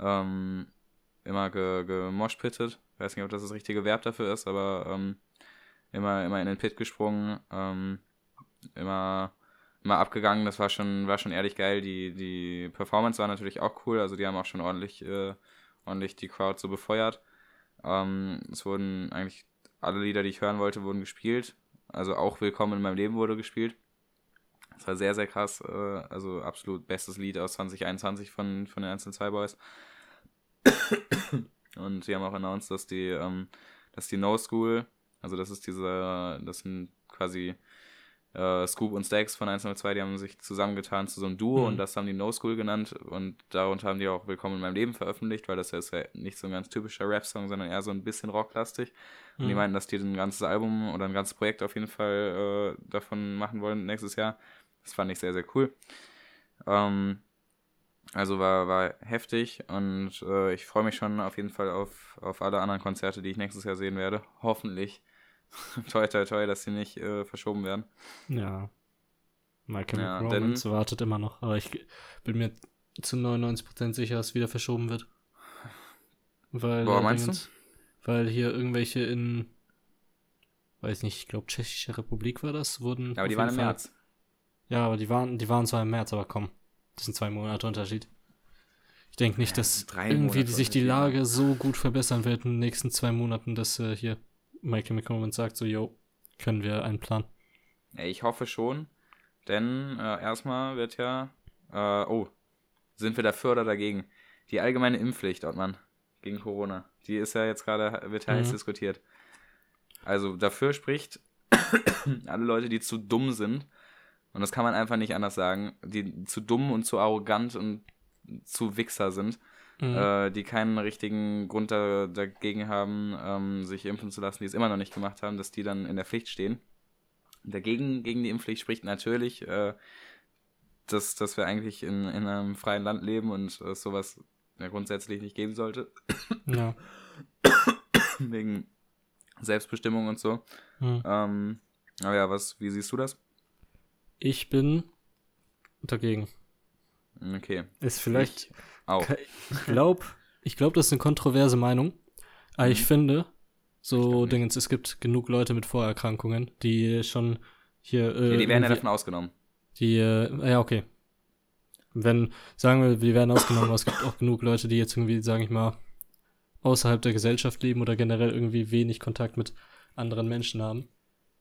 Ähm, immer ge, gemoshpittet. Weiß nicht, ob das das richtige Verb dafür ist, aber ähm, immer, immer in den Pit gesprungen, ähm, immer, immer abgegangen. Das war schon, war schon ehrlich geil. Die, die Performance war natürlich auch cool. Also die haben auch schon ordentlich, äh, ordentlich die Crowd so befeuert. Ähm, es wurden eigentlich alle Lieder, die ich hören wollte, wurden gespielt. Also auch Willkommen in meinem Leben wurde gespielt. Das war sehr, sehr krass. Äh, also absolut bestes Lied aus 2021 von, von den 102 Boys. Und sie haben auch announced, dass die, ähm, dass die No School, also das ist diese, das sind quasi äh, Scoop und Stacks von 102, die haben sich zusammengetan zu so einem Duo Mhm. und das haben die No School genannt und darunter haben die auch Willkommen in meinem Leben veröffentlicht, weil das ist ja nicht so ein ganz typischer Rap-Song, sondern eher so ein bisschen rocklastig. Und die Mhm. meinten, dass die ein ganzes Album oder ein ganzes Projekt auf jeden Fall äh, davon machen wollen nächstes Jahr. Das fand ich sehr, sehr cool. Ähm, also war, war heftig und äh, ich freue mich schon auf jeden Fall auf, auf alle anderen Konzerte, die ich nächstes Jahr sehen werde. Hoffentlich. toi, toi, toi, dass sie nicht äh, verschoben werden. Ja. Michael Ja, ja, denn- Romans wartet immer noch, aber ich bin mir zu 99% sicher, dass es wieder verschoben wird. Weil, Boah, meinst du? Dingens- Weil hier irgendwelche in, weiß nicht, ich glaube Tschechische Republik war das, wurden. Aber auf die waren im Fall- März. Ja, aber die waren, die waren zwar im März, aber komm, das sind zwei Monate Unterschied. Ich denke nicht, Ja, dass drei irgendwie Monate sich die Lage so gut verbessern wird in den nächsten zwei Monaten, dass äh, hier Michael McCormick sagt so, yo, können wir einen Plan. Ich hoffe schon, denn äh, erstmal wird ja, äh, oh, sind wir dafür oder dagegen? Die allgemeine Impfpflicht, Ottmann, gegen Corona, die ist ja jetzt gerade, wird heiß Mhm. diskutiert. Also dafür spricht alle Leute, die zu dumm sind, und das kann man einfach nicht anders sagen, die zu dumm und zu arrogant und zu Wichser sind, Mhm. äh, die keinen richtigen Grund da, dagegen haben, ähm, sich impfen zu lassen, die es immer noch nicht gemacht haben, dass die dann in der Pflicht stehen. dagegen gegen die Impfpflicht spricht natürlich, äh, dass, dass wir eigentlich in, in einem freien Land leben und äh, sowas ja grundsätzlich nicht geben sollte. Ja. Wegen Selbstbestimmung und so. Hm. Ähm, aber ja, was, wie siehst du das? Ich bin dagegen. Okay. Ist vielleicht. Ich auch. Ich glaube, ich glaub, das ist eine kontroverse Meinung. Aber ich Mhm. finde, so nicht. Dingens, es gibt genug Leute mit Vorerkrankungen, die schon hier. Äh, Ja, die werden ja davon ausgenommen. Die, äh, ja, okay. Wenn, sagen wir, wir werden ausgenommen, aber es gibt auch genug Leute, die jetzt irgendwie, sage ich mal, außerhalb der Gesellschaft leben oder generell irgendwie wenig Kontakt mit anderen Menschen haben.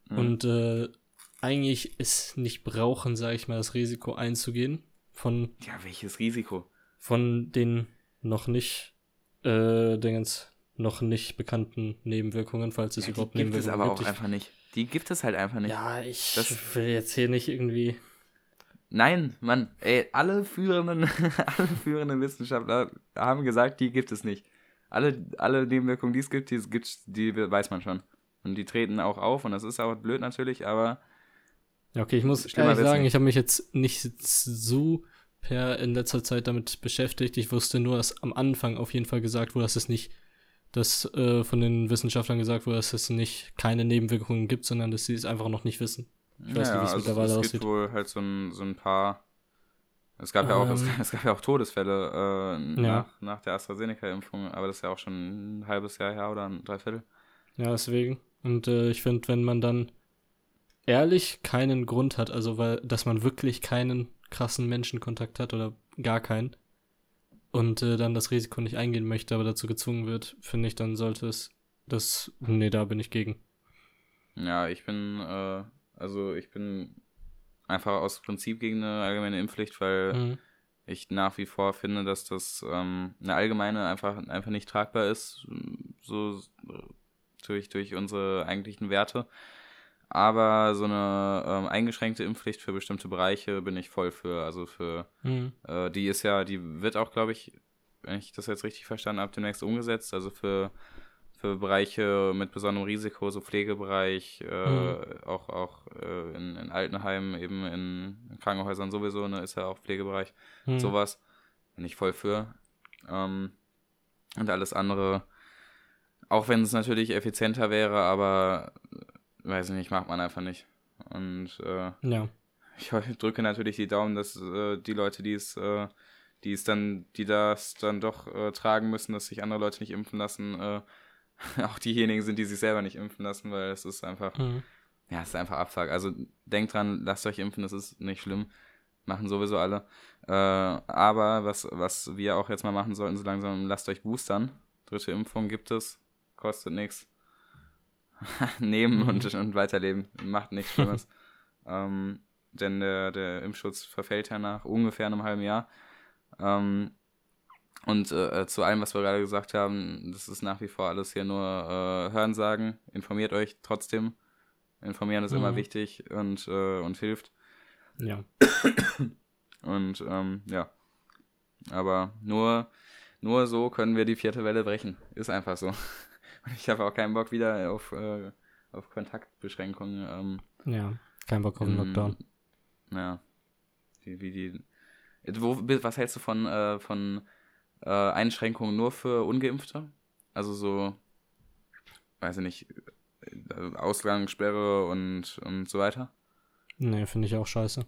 Mhm. Und äh, eigentlich es nicht brauchen, sage ich mal, das Risiko einzugehen von, ja, welches Risiko? Von den noch nicht, äh, Dingens, noch nicht bekannten Nebenwirkungen, falls es Ja, die überhaupt gibt es Nebenwirkungen aber auch gibt. Ich- einfach nicht. Die gibt es halt einfach nicht. ja, ich Das- will jetzt hier nicht irgendwie. Nein, Mann, ey, alle führenden, alle führenden Wissenschaftler haben gesagt, die gibt es nicht. Alle, alle Nebenwirkungen, die es gibt, die, es gibt, die weiß man schon. Und die treten auch auf und das ist auch blöd natürlich, aber Ja, okay, ich muss ehrlich sagen, ich habe mich jetzt nicht so per in letzter Zeit damit beschäftigt. Ich wusste nur, dass am Anfang auf jeden Fall gesagt wurde, dass es nicht, dass äh, von den Wissenschaftlern gesagt wurde, dass es nicht keine Nebenwirkungen gibt, sondern dass sie es einfach noch nicht wissen. Ich weiß nicht, wie es mittlerweile es aussieht. gibt wohl halt so ein, so ein paar. Es gab ja auch, es, Ähm. es gab ja auch Todesfälle äh, Ja. nach, nach der AstraZeneca-Impfung, aber das ist ja auch schon ein halbes Jahr her oder ein Dreiviertel. Ja, deswegen. Und äh, ich finde, wenn man dann ehrlich keinen Grund hat, also weil, dass man wirklich keinen krassen Menschenkontakt hat oder gar keinen und äh, dann das Risiko nicht eingehen möchte, aber dazu gezwungen wird, finde ich, dann sollte es das, nee, da bin ich gegen. Ja, ich bin, äh, also ich bin einfach aus Prinzip gegen eine allgemeine Impfpflicht, weil Mhm. ich nach wie vor finde, dass das ähm, eine allgemeine einfach, einfach nicht tragbar ist, so durch, durch unsere eigentlichen Werte. Aber so eine ähm, eingeschränkte Impfpflicht für bestimmte Bereiche bin ich voll für. Also für, Mhm. äh, die ist ja, die wird auch, glaube ich, wenn ich das jetzt richtig verstanden habe, demnächst umgesetzt. Also für, für Bereiche mit besonderem Risiko, so Pflegebereich, äh, auch, auch äh, in, in Altenheimen, eben in Krankenhäusern sowieso, ne, ist ja auch Pflegebereich Mhm. sowas. Bin ich voll für. Ähm, und alles andere, auch wenn es natürlich effizienter wäre, aber weiß ich nicht, macht man einfach nicht. Und äh, Ja. ich drücke natürlich die Daumen, dass äh, die Leute, die es, äh, die es dann, die das dann doch äh, tragen müssen, dass sich andere Leute nicht impfen lassen, äh, auch diejenigen sind, die sich selber nicht impfen lassen, weil es ist einfach, Mhm. ja, es ist einfach Abfuck. Also denkt dran, lasst euch impfen, das ist nicht schlimm. Machen sowieso alle. Äh, aber was, was wir auch jetzt mal machen sollten, so langsam, lasst euch boostern. Dritte Impfung gibt es, kostet nichts. Nehmen Mhm. und, und weiterleben. Macht nichts Schlimmes. ähm, denn der, der Impfschutz verfällt ja nach ungefähr einem halben Jahr. Ähm, und äh, zu allem, was wir gerade gesagt haben, das ist nach wie vor alles hier nur äh, Hörensagen. Informiert euch trotzdem. Informieren ist immer Mhm. wichtig und, äh, und hilft. Ja. Und ähm, ja. Aber nur, nur so können wir die vierte Welle brechen. Ist einfach so. Ich habe auch keinen Bock wieder auf, äh, auf Kontaktbeschränkungen. Ähm, Ja. Kein Bock auf den Lockdown. Ja. Wie, wie die. Wo, was hältst du von, äh, von äh, Einschränkungen nur für Ungeimpfte? Also so, weiß ich nicht, äh, Ausgangssperre und, und so weiter? Nee, finde ich auch scheiße.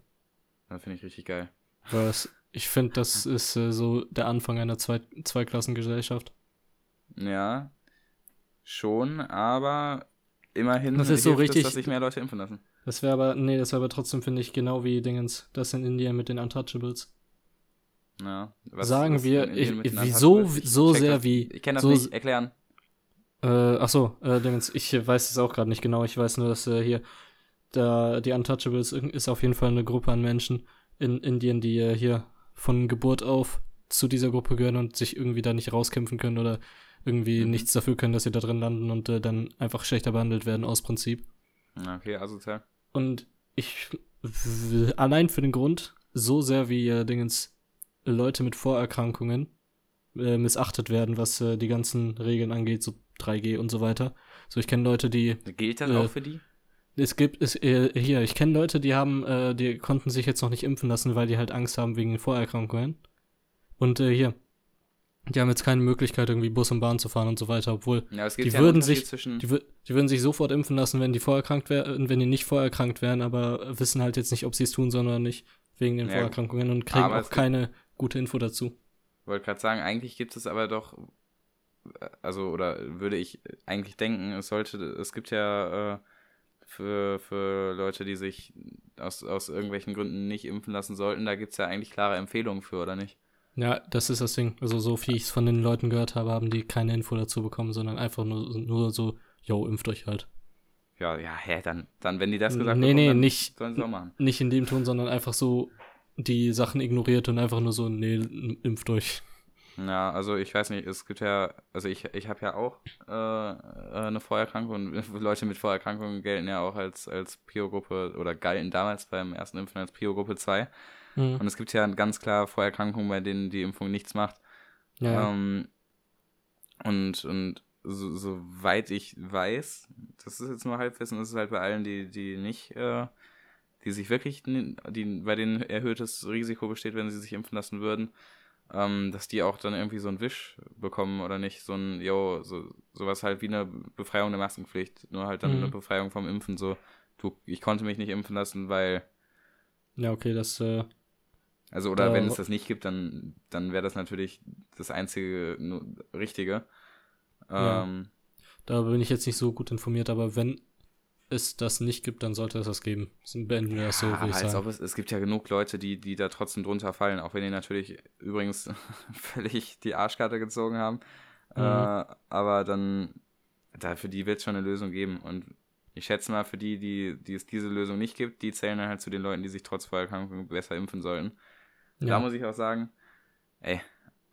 Finde ich richtig geil. Es, ich finde, das ist äh, so der Anfang einer Zwei Zweiklassengesellschaft. Ja, schon, aber immerhin Das ist so richtig- es, dass sich mehr Leute impfen lassen. Das wäre aber, nee, das wäre aber trotzdem, finde ich, genau wie Dingens, das in Indien mit den Untouchables. Ja, Sagen was wir, ich- wieso so sehr das, wie- Ich kenne das so- nicht, erklären. Äh, ach so, äh, Dingens, ich weiß es auch gerade nicht genau. Ich weiß nur, dass äh, hier da die Untouchables ist auf jeden Fall eine Gruppe an Menschen in Indien, die äh, hier von Geburt auf zu dieser Gruppe gehören und sich irgendwie da nicht rauskämpfen können oder irgendwie Mhm. nichts dafür können, dass sie da drin landen und äh, dann einfach schlechter behandelt werden aus Prinzip. Okay, asozial. Und ich allein für den Grund, so sehr wie äh, Dingens Leute mit Vorerkrankungen äh, missachtet werden, was äh, die ganzen Regeln angeht, so 3G und so weiter. So, ich kenne Leute, die, Gilt das Äh, auch für die? es gibt, es, äh, hier, ich kenne Leute, die haben, äh, die konnten sich jetzt noch nicht impfen lassen, weil die halt Angst haben wegen Vorerkrankungen. Und hier, die haben jetzt keine Möglichkeit, irgendwie Bus und Bahn zu fahren und so weiter, obwohl Ja, es gibt die ja würden sich, zwischen. die, die würden sich sofort impfen lassen, wenn die vorerkrankt wären, wenn die nicht vorerkrankt wären, aber wissen halt jetzt nicht, ob sie es tun, sondern nicht wegen den Ja, Vorerkrankungen und kriegen auch keine gute Info dazu. wollte gerade sagen, eigentlich gibt es aber doch, äh, also, oder würde ich eigentlich denken, es sollte, es gibt ja äh, für, für Leute, die sich aus, aus irgendwelchen Gründen nicht impfen lassen sollten, da gibt es ja eigentlich klare Empfehlungen für, oder nicht? Ja, das ist das Ding. Also so viel ich es von den Leuten gehört habe, haben die keine Info dazu bekommen, sondern einfach nur, nur so, yo, impft euch halt. Ja, ja, hä, dann, dann wenn die das gesagt Nee, bekommen, nee, dann nicht- sollen sie auch machen. Nicht in dem Ton, sondern einfach so die Sachen ignoriert und einfach nur so, nee, impft euch. Ja, also ich weiß nicht, es gibt ja, also ich, ich habe ja auch äh, äh, eine Vorerkrankung und Leute mit Vorerkrankungen gelten ja auch als, als Prio-Gruppe oder galten damals beim ersten Impfen als Prio-Gruppe 2. Mhm. Und es gibt ja ganz klar Vorerkrankungen, bei denen die Impfung nichts macht. Ja. Ähm, und und so, soweit ich weiß, das ist jetzt nur Halbwissen, das ist halt bei allen, die, die nicht, äh, die sich wirklich, die, bei denen erhöhtes Risiko besteht, wenn sie sich impfen lassen würden, ähm, dass die auch dann irgendwie so einen Wisch bekommen oder nicht, so ein, yo, so, sowas halt wie eine Befreiung der Maskenpflicht, nur halt dann Mhm. eine Befreiung vom Impfen, so, du, ich konnte mich nicht impfen lassen, weil ja, okay, das, äh, also, oder Da- wenn es das nicht gibt, dann, dann wäre das natürlich das einzige Richtige. Ja. Ähm, da bin ich jetzt nicht so gut informiert, aber wenn es das nicht gibt, dann sollte es das geben. Dann beenden wir das so, ja, würde ich als sagen. ob es, es gibt ja genug Leute, die, die da trotzdem drunter fallen, auch wenn die natürlich übrigens völlig die Arschkarte gezogen haben. Mhm. Äh, aber dann, da, für die wird es schon eine Lösung geben. Und ich schätze mal, für die, die, die es diese Lösung nicht gibt, die zählen dann halt zu den Leuten, die sich trotz Vorerkrankung besser impfen sollten. Da Ja. muss ich auch sagen, ey,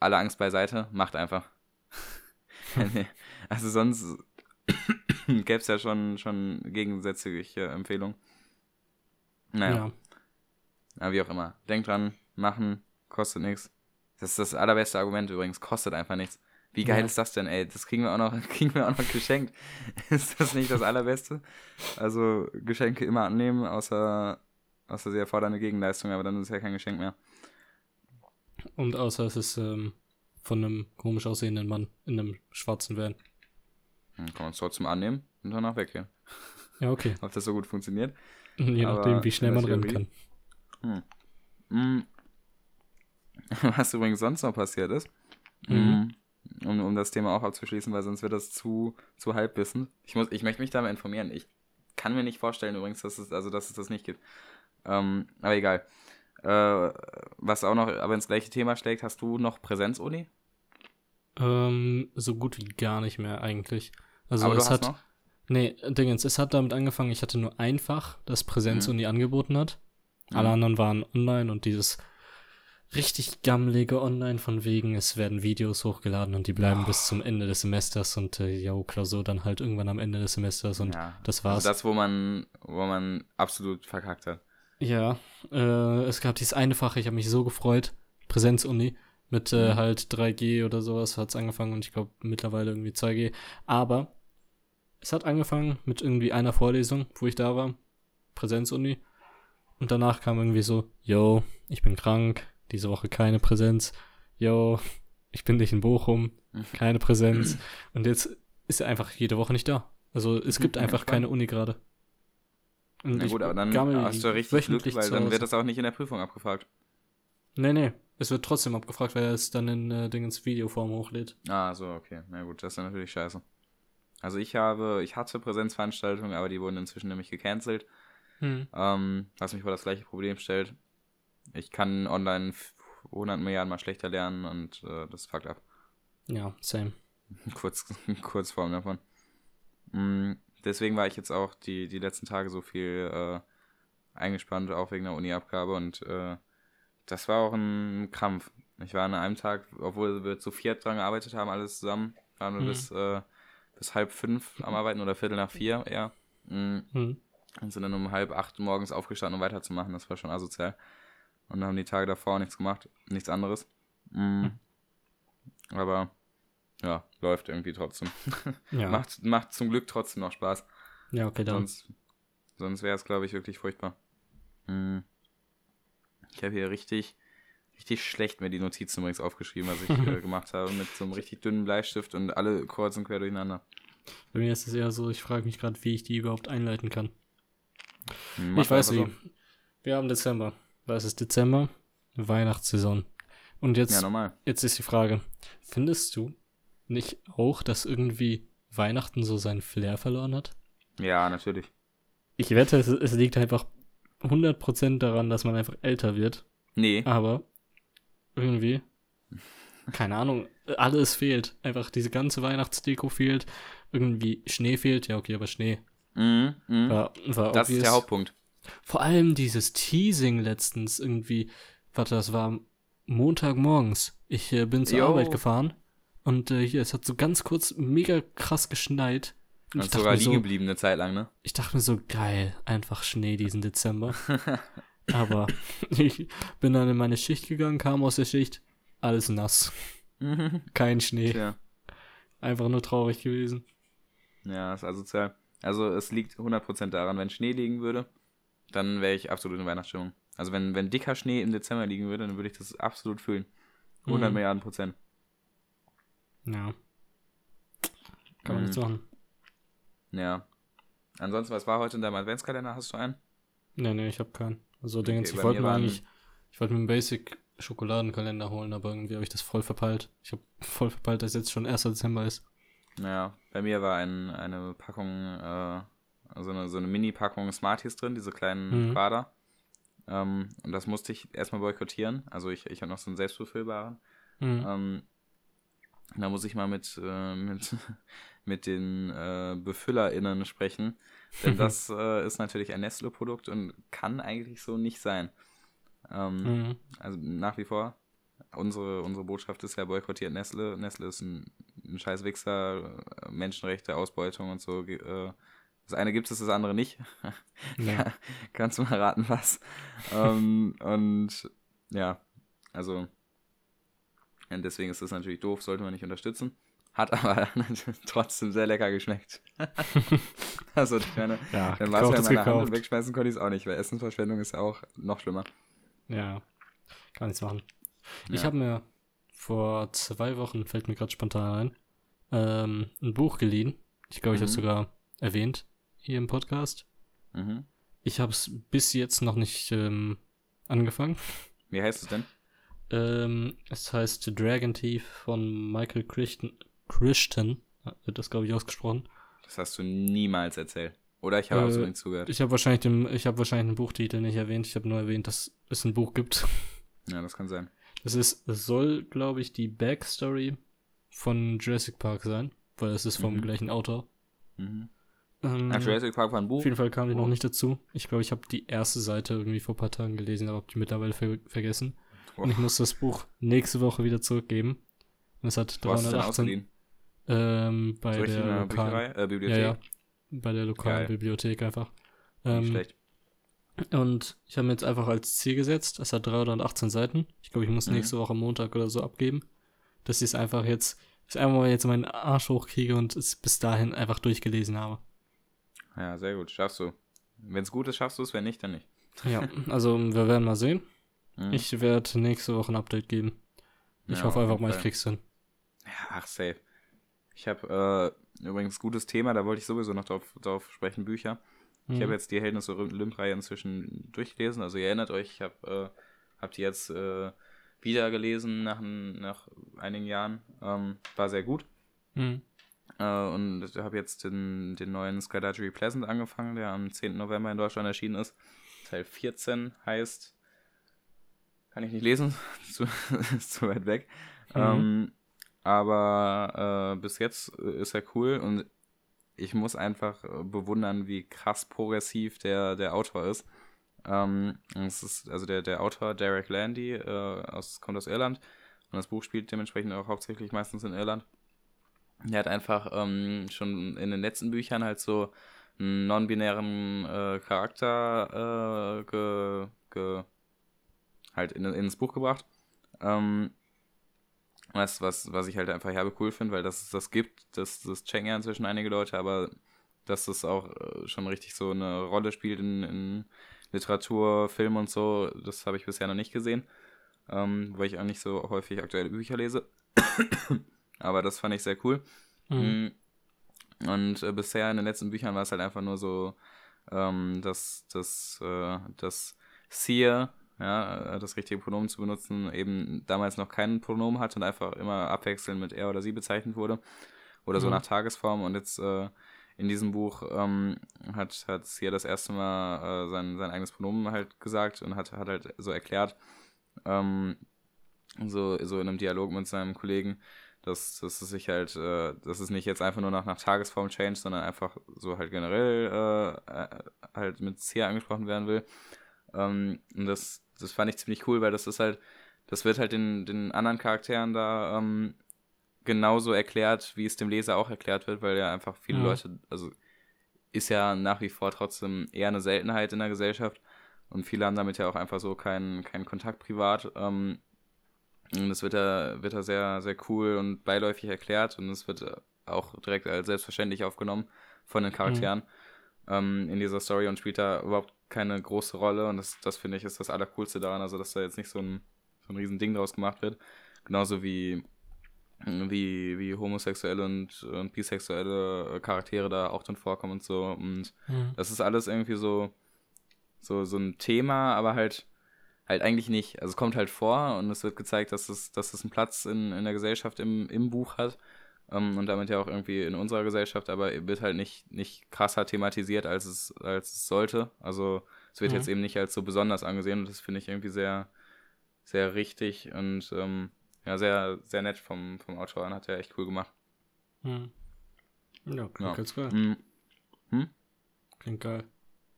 alle Angst beiseite, macht einfach. Also sonst gäbe es ja schon, schon gegensätzliche Empfehlungen. Naja, ja. aber wie auch immer. Denkt dran, machen, kostet nichts. Das ist das allerbeste Argument übrigens, kostet einfach nichts. Wie geil Ja. ist das denn, ey? Das kriegen wir auch noch, kriegen wir auch noch geschenkt. ist das nicht das allerbeste? Also Geschenke immer annehmen, außer, außer sie erfordern eine Gegenleistung, aber dann ist es ja kein Geschenk mehr. Und außer es ist ähm, von einem komisch aussehenden Mann in einem schwarzen Van. Dann kann man es trotzdem annehmen und danach weggehen. Ja, okay. Ob das so gut funktioniert? Je Aber nachdem, wie schnell man rennen kann. Mm. Was übrigens sonst noch passiert ist, Mhm. mm, um, um das Thema auch abzuschließen, weil sonst wird das zu, zu halbwissend. Ich, muss, ich möchte mich da mal informieren. Ich kann mir nicht vorstellen übrigens, dass es, also, dass es das nicht gibt. Ähm, aber egal. Äh, was auch noch aber ins gleiche Thema schlägt, hast du noch Präsenzuni? Ähm, so gut wie gar nicht mehr eigentlich. Also aber es hat. noch? Nee, Dingens, es hat damit angefangen, ich hatte nur ein Fach, das Präsenzuni angeboten hat. Alle Mhm. anderen waren online und dieses richtig gammelige Online von wegen, es werden Videos hochgeladen und die bleiben bis zum Ende des Semesters und äh, Klausur dann halt irgendwann am Ende des Semesters und ja. das war's. Also das, wo man, wo man absolut verkackt hat. Ja, äh, es gab dieses eine Fach, ich habe mich so gefreut, Präsenzuni, mit äh, Mhm. halt 3G oder sowas hat's angefangen und ich glaube mittlerweile irgendwie 2G. Aber es hat angefangen mit irgendwie einer Vorlesung, wo ich da war, Präsenzuni. Und danach kam irgendwie so, yo, ich bin krank, diese Woche keine Präsenz. Yo, ich bin nicht in Bochum, keine Präsenz. Und jetzt ist er einfach jede Woche nicht da. Also es gibt einfach keine Uni gerade. Und Na gut, aber dann hast du richtig Glück, weil dann wird das auch nicht in der Prüfung abgefragt. Nee, nee. Es wird trotzdem abgefragt, weil er es dann in äh, Ding ins Videoform hochlädt. Ah, so, okay. Na gut, das ist dann natürlich scheiße. Also ich habe, ich hatte Präsenzveranstaltungen, aber die wurden inzwischen nämlich gecancelt. Hm. Ähm, was mich vor das gleiche Problem stellt. Ich kann online f- 100 Milliarden mal schlechter lernen und äh, das fuckt ab. Ja, same. Kurz, Kurzform davon. Mm, deswegen war ich jetzt auch die, die letzten Tage so viel äh, eingespannt, auch wegen der Uni-Abgabe und äh, das war auch ein Krampf. Ich war an einem Tag, obwohl wir zu viert dran gearbeitet haben, alles zusammen, waren wir Mhm. bis, äh, bis halb fünf am Arbeiten oder Viertel nach vier eher. Mm, Hm. und sind dann um halb acht morgens aufgestanden, um weiterzumachen. Das war schon asozial. Und haben die Tage davor nichts gemacht, nichts anderes. Mm. Aber ja, läuft irgendwie trotzdem. Ja. Macht, macht zum Glück trotzdem noch Spaß. ja, okay, dann. Sonst Sonst wäre es, glaube ich, wirklich furchtbar. Hm. Ich habe hier richtig, richtig schlecht mir die Notizen übrigens aufgeschrieben, was ich äh, gemacht habe, mit so einem richtig dünnen Bleistift und alle kreuzen quer durcheinander. Bei mir ist es eher so, ich frage mich gerade, wie ich die überhaupt einleiten kann. Hm, mach ich weiß wie. Wir haben Dezember. Was ist Dezember? Weihnachtssaison. Und jetzt, Ja, jetzt ist die Frage, findest du nicht auch, dass irgendwie Weihnachten so seinen Flair verloren hat? Ja, natürlich. Ich wette, es, es liegt einfach 100% daran, dass man einfach älter wird. Nee, Aber irgendwie, keine Ahnung, alles fehlt. Einfach diese ganze Weihnachtsdeko fehlt. Irgendwie Schnee fehlt. Ja, okay, aber Schnee mhm, mhm. war, war das ist obvious. der Hauptpunkt. Vor allem dieses Teasing letztens irgendwie. Warte, das war Montagmorgens. Ich äh, bin zur Jo. Arbeit gefahren und äh, hier, es hat so ganz kurz mega krass geschneit. Und Und ich dachte, sogar liegen so, geblieben eine Zeit lang, ne? ich dachte mir so, geil, einfach Schnee diesen Dezember. Aber ich bin dann in meine Schicht gegangen, kam aus der Schicht, alles nass. Kein Schnee. Tja. Einfach nur traurig gewesen. Ja, ist asozial. Also es liegt 100% daran, wenn Schnee liegen würde, dann wäre ich absolut in Weihnachtsstimmung. Also wenn, wenn dicker Schnee im Dezember liegen würde, dann würde ich das absolut fühlen. 100 Mhm. Milliarden Prozent. Ja. Kann man Mhm. nichts machen. Ja. Ansonsten, was war heute in deinem Adventskalender? Hast du einen? Nee, nee, ich habe keinen. Also, Okay, Dingens, ich wollte mir eigentlich, ich wollte mir einen Basic Schokoladenkalender holen, aber irgendwie habe ich das voll verpeilt. Ich habe voll verpeilt, dass jetzt schon 1. Dezember ist. Naja, bei mir war ein, eine Packung, äh, so eine, so eine Mini-Packung Smarties drin, diese kleinen Mhm. Quader. Ähm, und das musste ich erstmal boykottieren. Also ich, ich habe noch so einen selbstbefüllbaren. Mhm. Ähm, da muss ich mal mit, äh, mit, mit den äh, BefüllerInnen sprechen. Denn das äh, ist natürlich ein Nestle-Produkt und kann eigentlich so nicht sein. Ähm, Mhm. Also nach wie vor. Unsere, unsere Botschaft ist ja boykottiert Nestle. Nestle ist ein, ein scheiß Wichser, äh, Menschenrechte, Ausbeutung und so. Äh, das eine gibt es, das andere nicht. Ja. Kannst du mal raten, was. ähm, und ja, also und deswegen ist das natürlich doof, sollte man nicht unterstützen. Hat aber trotzdem sehr lecker geschmeckt. also ich meine, Ja, dann war es ja in gekauft Hand und wegschmeißen konnte ich es auch nicht, weil Essensverschwendung ist ja auch noch schlimmer. Ja, kann nichts machen. Ich Ja. habe mir vor zwei Wochen, fällt mir gerade spontan ein, ähm, ein Buch geliehen. Ich glaube, ich habe es Mhm. sogar erwähnt hier im Podcast. Mhm. Ich habe es bis jetzt noch nicht ähm, angefangen. Wie heißt es denn? Ähm, es heißt Dragon Thief von Michael Christian. Christian wird das, glaube ich, ausgesprochen. Das hast du niemals erzählt. Oder ich habe Äh, absolut nicht zugehört. Ich habe wahrscheinlich, den, ich hab wahrscheinlich den Buchtitel nicht erwähnt. Ich habe nur erwähnt, dass es ein Buch gibt. Ja, das kann sein. Das ist, es soll, glaube ich, die Backstory von Jurassic Park sein, weil es ist vom Mhm. gleichen Autor. Mhm. Ähm, Ach, Jurassic Park war ein Buch. auf jeden Fall kam die Oh. noch nicht dazu. Ich glaube, ich habe die erste Seite irgendwie vor ein paar Tagen gelesen, aber habe die mittlerweile ver vergessen. Und ich muss das Buch nächste Woche wieder zurückgeben. Und es hat du hast es dann 318 ausgeliehen. ähm, bei in der einer lokalen, äh, ja, Bibliothek. ja, bei der lokalen Geil. Bibliothek einfach. Nicht Ähm, schlecht. und ich habe mir jetzt einfach als Ziel gesetzt, es hat 318 Seiten. Ich glaube, ich muss Mhm. nächste Woche Montag oder so abgeben. Dass ich es einfach jetzt, dass ich einfach mal jetzt meinen Arsch hochkriege und es bis dahin einfach durchgelesen habe. Ja, sehr gut. Schaffst du. Wenn es gut ist, schaffst du es. Wenn nicht, dann nicht. Ja, also wir werden mal sehen. Mhm. Ich werde nächste Woche ein Update geben. Ich Ja, hoffe einfach mal, ich krieg's hin. Ja, ach, safe. Ich habe äh, übrigens gutes Thema, da wollte ich sowieso noch drauf, drauf sprechen, Bücher. Ich Mhm. habe jetzt die Helden der Olymp-Reihe inzwischen durchgelesen. Also ihr erinnert euch, ich habe äh, hab die jetzt äh, wieder gelesen nach, nach einigen Jahren. Ähm, war sehr gut. Mhm. Äh, und ich habe jetzt den, den neuen Skydargery Pleasant angefangen, der am 10. November in Deutschland erschienen ist. Teil 14 heißt, kann ich nicht lesen, zu, ist zu weit weg. Mhm. Ähm, aber äh, bis jetzt äh, ist er cool und ich muss einfach äh, bewundern, wie krass progressiv der, der Autor ist. Ähm, es ist also der, der Autor Derek Landy äh, aus, kommt aus Irland und das Buch spielt dementsprechend auch hauptsächlich meistens in Irland. Der hat einfach ähm, schon in den letzten Büchern halt so einen non-binären äh, Charakter äh, ge, ge, halt in, ins Buch gebracht. Ähm, was, was, was ich halt einfach herbe cool finde, weil das das gibt, das, das checken ja inzwischen einige Leute, aber dass das auch äh, schon richtig so eine Rolle spielt in, in Literatur, Film und so. Das habe ich bisher noch nicht gesehen, ähm, weil ich auch nicht so häufig aktuelle Bücher lese. Aber das fand ich sehr cool. Mhm. Mm. Und äh, bisher in den letzten Büchern war es halt einfach nur so, ähm, dass, dass, äh, dass Seer, ja, äh, das richtige Pronomen zu benutzen, eben damals noch kein Pronomen hat und einfach immer abwechselnd mit er oder sie bezeichnet wurde. Oder so mhm. nach Tagesform. Und jetzt äh, in diesem Buch ähm, hat, hat Seer das erste Mal äh, sein, sein eigenes Pronomen halt gesagt und hat, hat halt so erklärt, ähm, so, so in einem Dialog mit seinem Kollegen, dass, dass es sich halt, äh, dass es nicht jetzt einfach nur nach, nach Tagesform change, sondern einfach so halt generell äh, äh halt mit C angesprochen werden will. Ähm, und das, das fand ich ziemlich cool, weil das ist halt, das wird halt den, den anderen Charakteren da ähm, genauso erklärt, wie es dem Leser auch erklärt wird, weil ja einfach viele ja. Leute, also ist ja nach wie vor trotzdem eher eine Seltenheit in der Gesellschaft und viele haben damit ja auch einfach so keinen keinen Kontakt privat. Ähm, und das wird da, wird da sehr, sehr cool und beiläufig erklärt und es wird auch direkt als selbstverständlich aufgenommen von den Charakteren mhm. ähm, in dieser Story und spielt da überhaupt keine große Rolle und das, das finde ich ist das Allercoolste daran, also dass da jetzt nicht so ein, so ein riesen Ding draus gemacht wird. Genauso wie, wie, wie homosexuelle und, und bisexuelle Charaktere da auch drin vorkommen und so. Und mhm. das ist alles irgendwie so, so, so ein Thema, aber halt halt eigentlich nicht. Also es kommt halt vor und es wird gezeigt, dass es, dass es einen Platz in, in der Gesellschaft im, im Buch hat. Ähm, und damit ja auch irgendwie in unserer Gesellschaft, aber wird halt nicht, nicht krasser thematisiert, als es, als es sollte. Also es wird mhm. jetzt eben nicht als so besonders angesehen und das finde ich irgendwie sehr, sehr richtig und ähm, ja, sehr, sehr nett vom, vom Autor an, hat er echt cool gemacht. Mhm. Ja, klingt ja. ganz geil. Mhm. Hm? Klingt geil.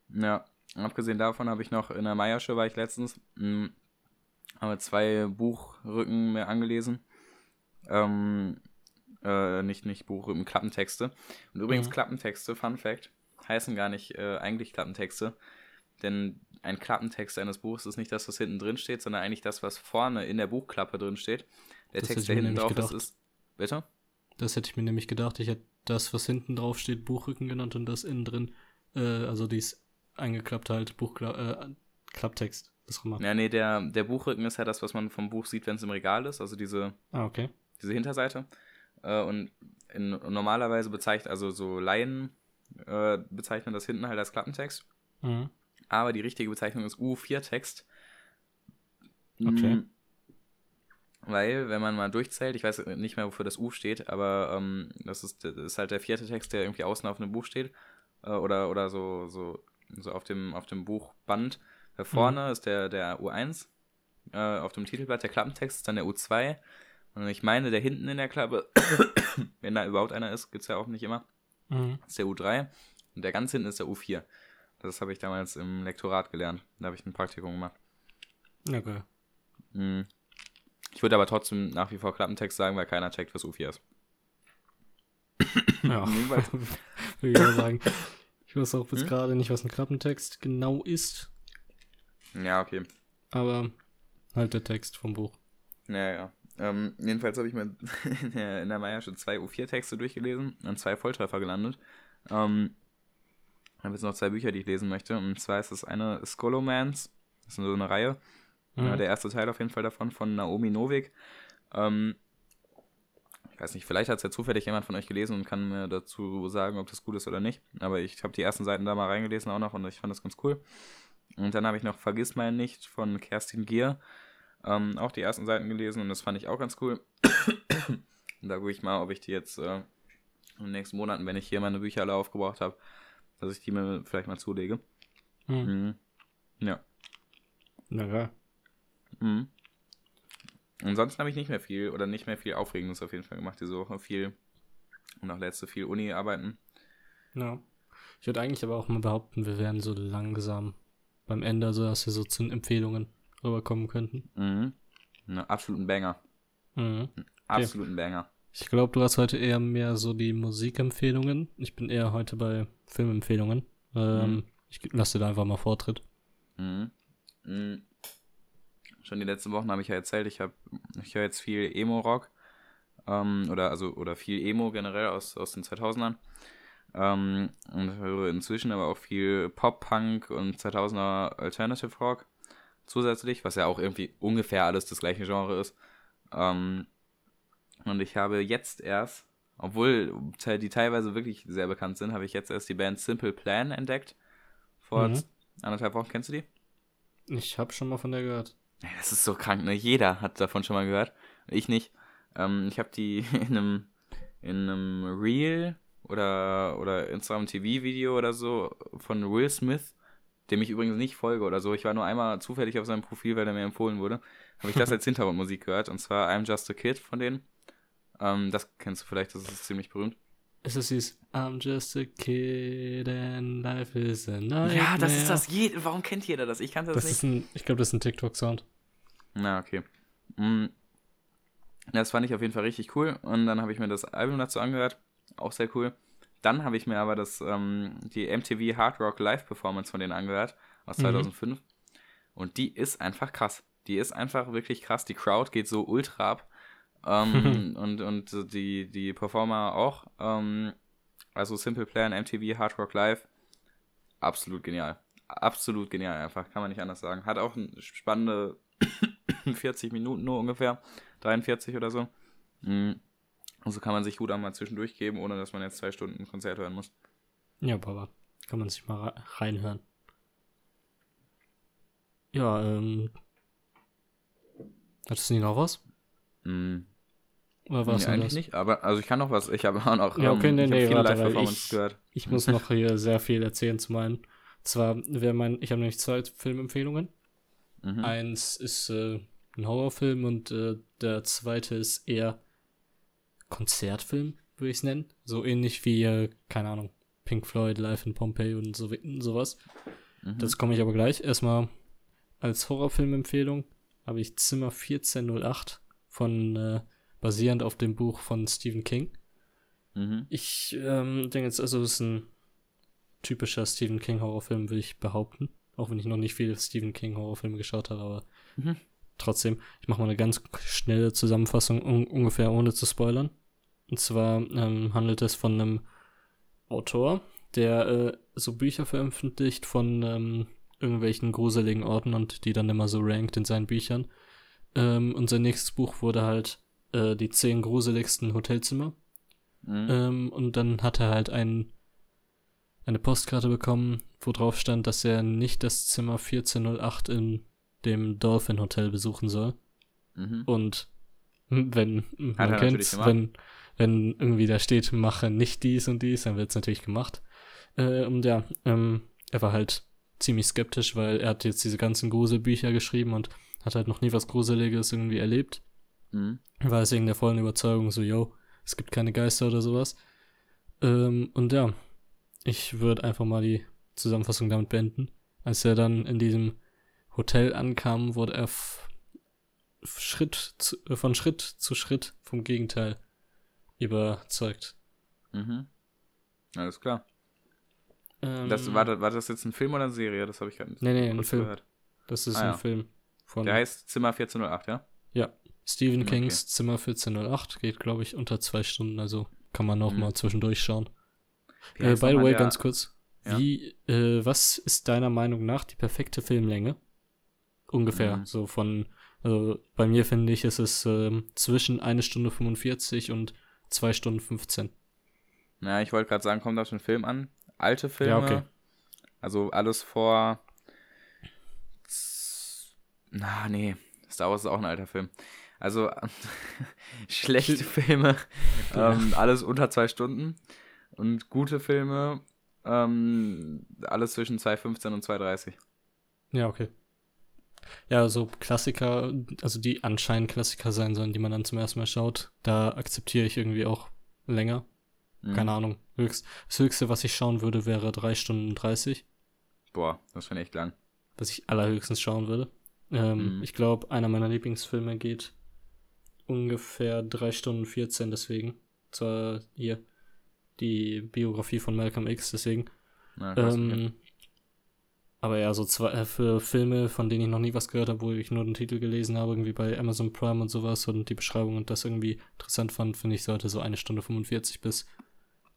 Ja, Abgesehen davon habe ich noch in der Meiersche war ich letztens, mh, hm, habe zwei Buchrücken mir angelesen. Ähm, äh, nicht, nicht Buchrücken, Klappentexte. Und übrigens, mhm. Klappentexte, Fun Fact, heißen gar nicht äh, eigentlich Klappentexte. Denn ein Klappentext eines Buchs ist nicht das, was hinten drin steht, sondern eigentlich das, was vorne in der Buchklappe drin steht. Der das Text, der hinten drauf gedacht. ist, ist. Bitte? Das hätte ich mir nämlich gedacht. Ich hätte das, was hinten drauf steht, Buchrücken genannt und das innen drin, äh, also dies eingeklappt halt, Buchklapptext. Äh, das Ja, nee, der, der Buchrücken ist ja das, was man vom Buch sieht, wenn es im Regal ist, also diese, ah, okay. diese Hinterseite. Äh, und in, normalerweise bezeichnet, also so Laien äh, bezeichnen das hinten halt als Klappentext. Mhm. Aber die richtige Bezeichnung ist U4-Text. Okay. Mhm. Weil, wenn man mal durchzählt, ich weiß nicht mehr, wofür das U steht, aber ähm, das, ist, das ist halt der vierte Text, der irgendwie außen auf einem Buch steht. Äh, oder, oder so, so so auf dem, auf dem Buchband. Da vorne mhm. ist der, der U1, äh, auf dem Titelblatt der Klappentext ist dann der U2. Und ich meine, der hinten in der Klappe, wenn da überhaupt einer ist, gibt es ja auch nicht immer, mhm. ist der U3. Und der ganz hinten ist der U4. Das habe ich damals im Lektorat gelernt. Da habe ich ein Praktikum gemacht. Okay. Mhm. Ich würde aber trotzdem nach wie vor Klappentext sagen, weil keiner checkt, was U4 ist. Ja, würde ich sagen. Ich weiß auch bis hm? gerade nicht, was ein Klappentext genau ist. Ja, okay. Aber halt der Text vom Buch. Ja, ja. Ähm, jedenfalls habe ich mir in der, in der Meier schon zwei U4-Texte durchgelesen und zwei Volltreffer gelandet. Ähm, ich habe jetzt noch zwei Bücher, die ich lesen möchte. Und zwar ist das eine Skolomans. Das ist so eine Reihe. Mhm. Ja, der erste Teil auf jeden Fall davon von Naomi Novik. Ähm, ich weiß nicht, vielleicht hat es ja zufällig jemand von euch gelesen und kann mir dazu sagen, ob das gut ist oder nicht. Aber ich habe die ersten Seiten da mal reingelesen auch noch und ich fand das ganz cool. Und dann habe ich noch Vergiss mal nicht von Kerstin Gier. Ähm, auch die ersten Seiten gelesen und das fand ich auch ganz cool. und da gucke ich mal, ob ich die jetzt äh, in den nächsten Monaten, wenn ich hier meine Bücher alle aufgebraucht habe, dass ich die mir vielleicht mal zulege. Hm. Mhm. Ja. Na ja. Mhm. Ansonsten habe ich nicht mehr viel oder nicht mehr viel Aufregendes auf jeden Fall gemacht diese Woche. Viel und auch letzte viel Uni-Arbeiten. Ja. Ich würde eigentlich aber auch mal behaupten, wir wären so langsam beim Ende, also dass wir so zu Empfehlungen rüberkommen könnten. Mhm. Einen absoluten Banger. Mhm. absoluten okay. Banger. Ich glaube, du hast heute eher mehr so die Musikempfehlungen. Ich bin eher heute bei Filmempfehlungen. Ähm, mhm. Ich lasse dir da einfach mal Vortritt. Mhm. Mhm schon die letzten Wochen habe ich ja erzählt, ich habe, ich höre jetzt viel Emo-Rock. Ähm, oder also oder viel Emo generell aus, aus den 2000ern. Ähm, und höre inzwischen aber auch viel Pop-Punk und 2000er Alternative Rock zusätzlich, was ja auch irgendwie ungefähr alles das gleiche Genre ist. Ähm, und ich habe jetzt erst, obwohl die teilweise wirklich sehr bekannt sind, habe ich jetzt erst die Band Simple Plan entdeckt. Vor mhm. anderthalb Wochen. Kennst du die? Ich habe schon mal von der gehört. Das ist so krank, ne? Jeder hat davon schon mal gehört. Ich nicht. Ähm, ich habe die in einem, in einem Reel oder, oder Instagram TV-Video oder so von Will Smith, dem ich übrigens nicht folge oder so. Ich war nur einmal zufällig auf seinem Profil, weil er mir empfohlen wurde. Habe ich das als Hintergrundmusik gehört. Und zwar I'm Just a Kid von denen. Ähm, das kennst du vielleicht, das ist ziemlich berühmt. Ist das dieses I'm just a kid and life is a nightmare? Ja, das ist das. Je Warum kennt jeder das? Ich kannte das, das nicht. Ist ein, ich glaube, das ist ein TikTok-Sound. Na, okay. Mhm. Das fand ich auf jeden Fall richtig cool. Und dann habe ich mir das Album dazu angehört. Auch sehr cool. Dann habe ich mir aber das, ähm, die MTV Hard Rock Live Performance von denen angehört. Aus 2005. Mhm. Und die ist einfach krass. Die ist einfach wirklich krass. Die Crowd geht so ultra ab. Ähm, und und die, die Performer auch. Ähm, also Simple Plan, MTV, Hard Rock Live. Absolut genial. Absolut genial einfach, kann man nicht anders sagen. Hat auch eine spannende 40 Minuten nur ungefähr. 43 oder so. Mhm. Also kann man sich gut einmal zwischendurch geben, ohne dass man jetzt zwei Stunden ein Konzert hören muss. Ja, Baba. Kann man sich mal reinhören. Ja, ähm. Hattest du nicht noch was? Mhm. Oder was nee, eigentlich das? nicht, aber also ich kann noch was. Ich habe auch noch ja, okay, ähm, nee, nee, viele Live-Performances gehört. Ich muss noch hier sehr viel erzählen zu meinen. Zwar wäre mein, ich habe nämlich zwei Filmempfehlungen. Mhm. Eins ist äh, ein Horrorfilm und äh, der zweite ist eher Konzertfilm, würde ich es nennen. So ähnlich wie, äh, keine Ahnung, Pink Floyd, Live in Pompeii und so und sowas. Mhm. Das komme ich aber gleich. Erstmal als Horrorfilmempfehlung habe ich Zimmer 1408 von äh, basierend auf dem Buch von Stephen King. Mhm. Ich ähm, denke jetzt, also es ist ein typischer Stephen King Horrorfilm, will ich behaupten. Auch wenn ich noch nicht viele Stephen King Horrorfilme geschaut habe, aber mhm. Trotzdem, ich mache mal eine ganz schnelle Zusammenfassung, un ungefähr ohne zu spoilern. Und zwar ähm, handelt es von einem Autor, der äh, so Bücher veröffentlicht von ähm, irgendwelchen gruseligen Orten und die dann immer so rankt in seinen Büchern. Ähm, und sein nächstes Buch wurde halt äh, die zehn gruseligsten Hotelzimmer. Mhm. Ähm, und dann hat er halt ein, eine Postkarte bekommen, wo drauf stand, dass er nicht das Zimmer 1408 in dem Dolphin Hotel besuchen soll. Mhm. Und wenn, hat man kennt's, wenn, wenn irgendwie da steht, mache nicht dies und dies, dann wird es natürlich gemacht. Äh, und ja, ähm, er war halt ziemlich skeptisch, weil er hat jetzt diese ganzen Gruselbücher geschrieben und hat halt noch nie was Gruseliges irgendwie erlebt. Mhm. War deswegen der vollen Überzeugung so, yo, es gibt keine Geister oder sowas. Ähm, und ja, ich würde einfach mal die Zusammenfassung damit beenden. Als er dann in diesem Hotel ankam, wurde er Schritt zu, äh, von Schritt zu Schritt vom Gegenteil überzeugt. Mhm. Alles klar. Ähm, das, war, war das jetzt ein Film oder eine Serie? Das habe ich gerade nicht Nee, nee, ein Film. Gehört. Das ist ah, ein ja. Film. Von Der heißt Zimmer 1408, ja? Ja. Stephen okay. Kings Zimmer 1408 geht, glaube ich, unter zwei Stunden, also kann man noch mhm. mal zwischendurch schauen. Äh, by the way, ganz kurz. Ja. Wie, äh, was ist deiner Meinung nach die perfekte Filmlänge? Ungefähr, mhm. so von, also bei mir finde ich, ist es äh, zwischen 1 Stunde 45 und 2 Stunden 15. Ja, ich wollte gerade sagen, kommt auf den Film an. Alte Filme. Ja, okay. Also alles vor. Na, nee. Star Wars ist auch ein alter Film. Also schlechte Filme, ähm, alles unter zwei Stunden. Und gute Filme, ähm, alles zwischen 2,15 und 2,30. Ja, okay. Ja, so Klassiker, also die anscheinend Klassiker sein sollen, die man dann zum ersten Mal schaut, da akzeptiere ich irgendwie auch länger. Mhm. Keine Ahnung. Höchst, das höchste, was ich schauen würde, wäre 3 Stunden 30. Boah, das finde ich lang. Was ich allerhöchstens schauen würde. Ähm, mhm. Ich glaube, einer meiner Lieblingsfilme geht ungefähr 3 Stunden 14, deswegen. Zwar hier die Biografie von Malcolm X, deswegen. Na, krass, ähm, okay. Aber ja, so zwei, äh, für Filme, von denen ich noch nie was gehört habe, wo ich nur den Titel gelesen habe, irgendwie bei Amazon Prime und sowas und die Beschreibung und das irgendwie interessant fand, finde ich, sollte so eine Stunde 45 bis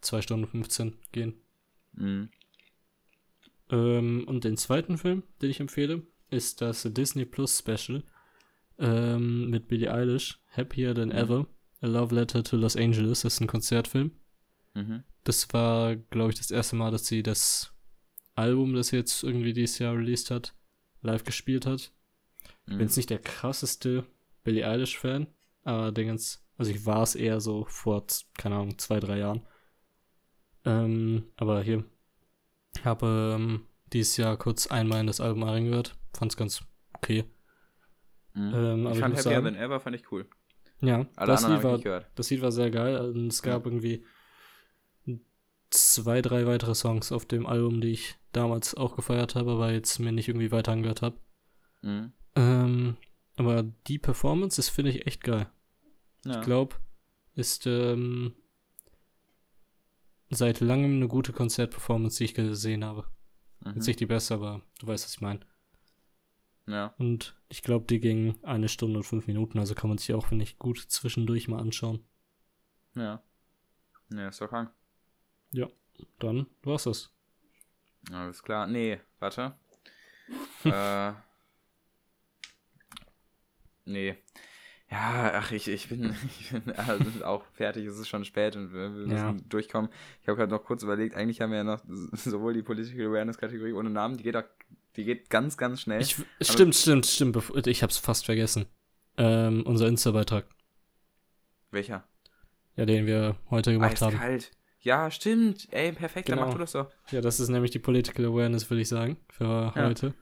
2 Stunden 15 gehen. Mhm. Ähm, und den zweiten Film, den ich empfehle, ist das Disney Plus Special ähm, mit Billie Eilish, Happier Than Mhm. Ever, A Love Letter to Los Angeles. Das ist ein Konzertfilm. Mhm. Das war, glaube ich, das erste Mal, dass sie das Album, das jetzt irgendwie dieses Jahr released hat, live gespielt hat. Ich bin Mhm. jetzt nicht der krasseste Billie Eilish-Fan, aber der ganz, also ich war es eher so vor, keine Ahnung, zwei, drei Jahren. Ähm, aber hier habe ähm, dieses Jahr kurz einmal in das Album reingehört, fand's ganz okay. Mhm. Ähm, aber ich ich fand muss Happier sagen- Than Ever fand ich cool. Ja, Alle das Lied, ich war, das Lied war sehr geil und es gab irgendwie zwei, drei weitere Songs auf dem Album, die ich damals auch gefeiert habe, aber jetzt mir nicht irgendwie weiter angehört habe. Mhm. Ähm, aber die Performance, das finde ich echt geil. Ja. Ich glaube, ist ähm, seit langem eine gute Konzertperformance, die ich gesehen habe. Mhm. Jetzt nicht die beste, aber du weißt, was ich meine. Ja. Und ich glaube, die ging eine Stunde und fünf Minuten, also kann man sich auch, finde ich, gut zwischendurch mal anschauen. Ja. Ja, ist doch krank. Dann war's das. Alles klar. Nee, warte. äh. Nee. Ja, ach, ich, ich bin, ich bin also auch fertig, es ist schon spät und wir, wir müssen Ja. durchkommen. Ich habe gerade noch kurz überlegt, eigentlich haben wir ja noch sowohl die Political Awareness-Kategorie ohne Namen, die geht auch, die geht ganz, ganz schnell. Ich, stimmt, stimmt, stimmt. Ich hab's fast vergessen. Ähm, unser Insta-Beitrag, Welcher? ja, den wir heute gemacht haben. Eiskalt. Ja, stimmt. Ey, perfekt, dann Genau. mach du das doch. Ja, das ist nämlich die Political Awareness, würde ich sagen, für Ja. heute.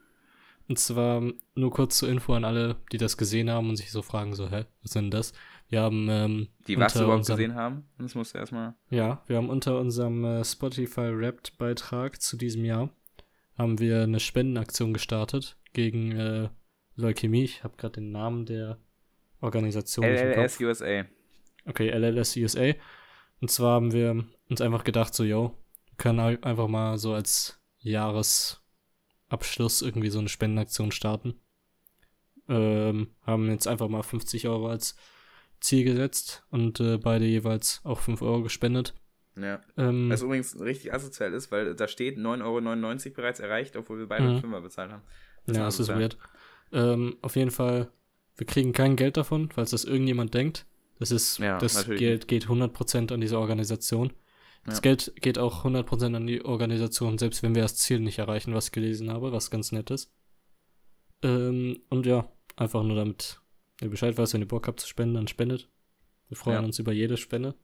Und zwar nur kurz zur Info an alle, die das gesehen haben und sich so fragen, so, hä, was sind das? Wir haben ähm, Die was überhaupt unserem- gesehen haben. Das musst du erstmal. Ja, wir haben unter unserem äh, Spotify Wrapped Beitrag zu diesem Jahr haben wir eine Spendenaktion gestartet gegen äh, Leukämie. Ich habe gerade den Namen der Organisation LLS. USA. Okay, LLS USA. Und zwar haben wir uns einfach gedacht, so, yo, wir können ei- einfach mal so als Jahresabschluss irgendwie so eine Spendenaktion starten. Ähm, haben jetzt einfach mal 50 Euro als Ziel gesetzt und äh, beide jeweils auch 5 Euro gespendet. Ja. Ähm, Was übrigens richtig asozial ist, weil da steht 9,99 Euro bereits erreicht, obwohl wir beide Mhm. einen Fünfer bezahlt haben. ja, das ist weird. Ähm, auf jeden Fall, wir kriegen kein Geld davon, falls das irgendjemand denkt. Das ist, Ja, das natürlich Geld geht 100% an diese Organisation. Das Ja. Geld geht auch 100% an die Organisation, selbst wenn wir das Ziel nicht erreichen, was ich gelesen habe, was ganz nett ist. Ähm, und ja, einfach nur damit ihr Bescheid weiß, wenn ihr Bock habt zu spenden, dann spendet. Wir freuen Ja. uns über jede Spende.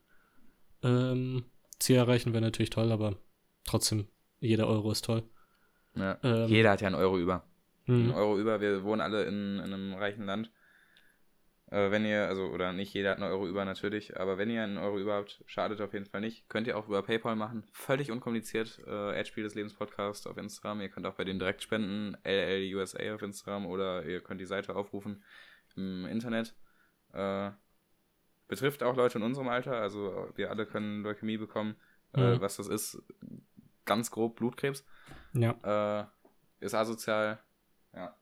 Ähm, Ziel erreichen wäre natürlich toll, aber trotzdem, jeder Euro ist toll. Ja. Ähm, Jeder hat ja einen Euro über. Einen Mhm. Euro über, wir wohnen alle in, in einem reichen Land. Äh, wenn ihr, also, oder nicht jeder hat einen Euro über natürlich, aber wenn ihr einen Euro über habt, schadet auf jeden Fall nicht. Könnt ihr auch über PayPal machen. Völlig unkompliziert. Äh, Edspiel des Lebens Podcast auf Instagram. Ihr könnt auch bei denen direkt spenden. LLUSA auf Instagram oder ihr könnt die Seite aufrufen im Internet. Äh, betrifft auch Leute in unserem Alter. Also wir alle können Leukämie bekommen. Äh, Mhm. was das ist, ganz grob Blutkrebs. Ja. Äh, ist asozial. Ja.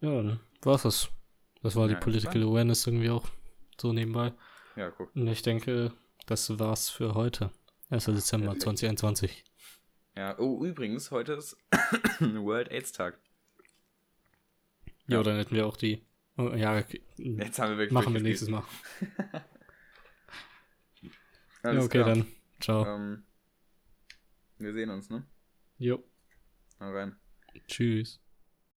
Ja, dann war's das. Das war Ja, die Political Awareness irgendwie auch so nebenbei. Ja, guck. Und ich denke, das war's für heute. 1. Dezember Perfekt. 2021. Ja, oh, übrigens, heute ist World AIDS Tag. Ja, Ja. dann hätten wir auch die. Oh, ja, okay. Jetzt haben wir wirklich machen wir nächstes Mal. Alles ja, okay, klar. dann. Ciao. Ähm, wir sehen uns, ne? Jo. Hau rein. Tschüss.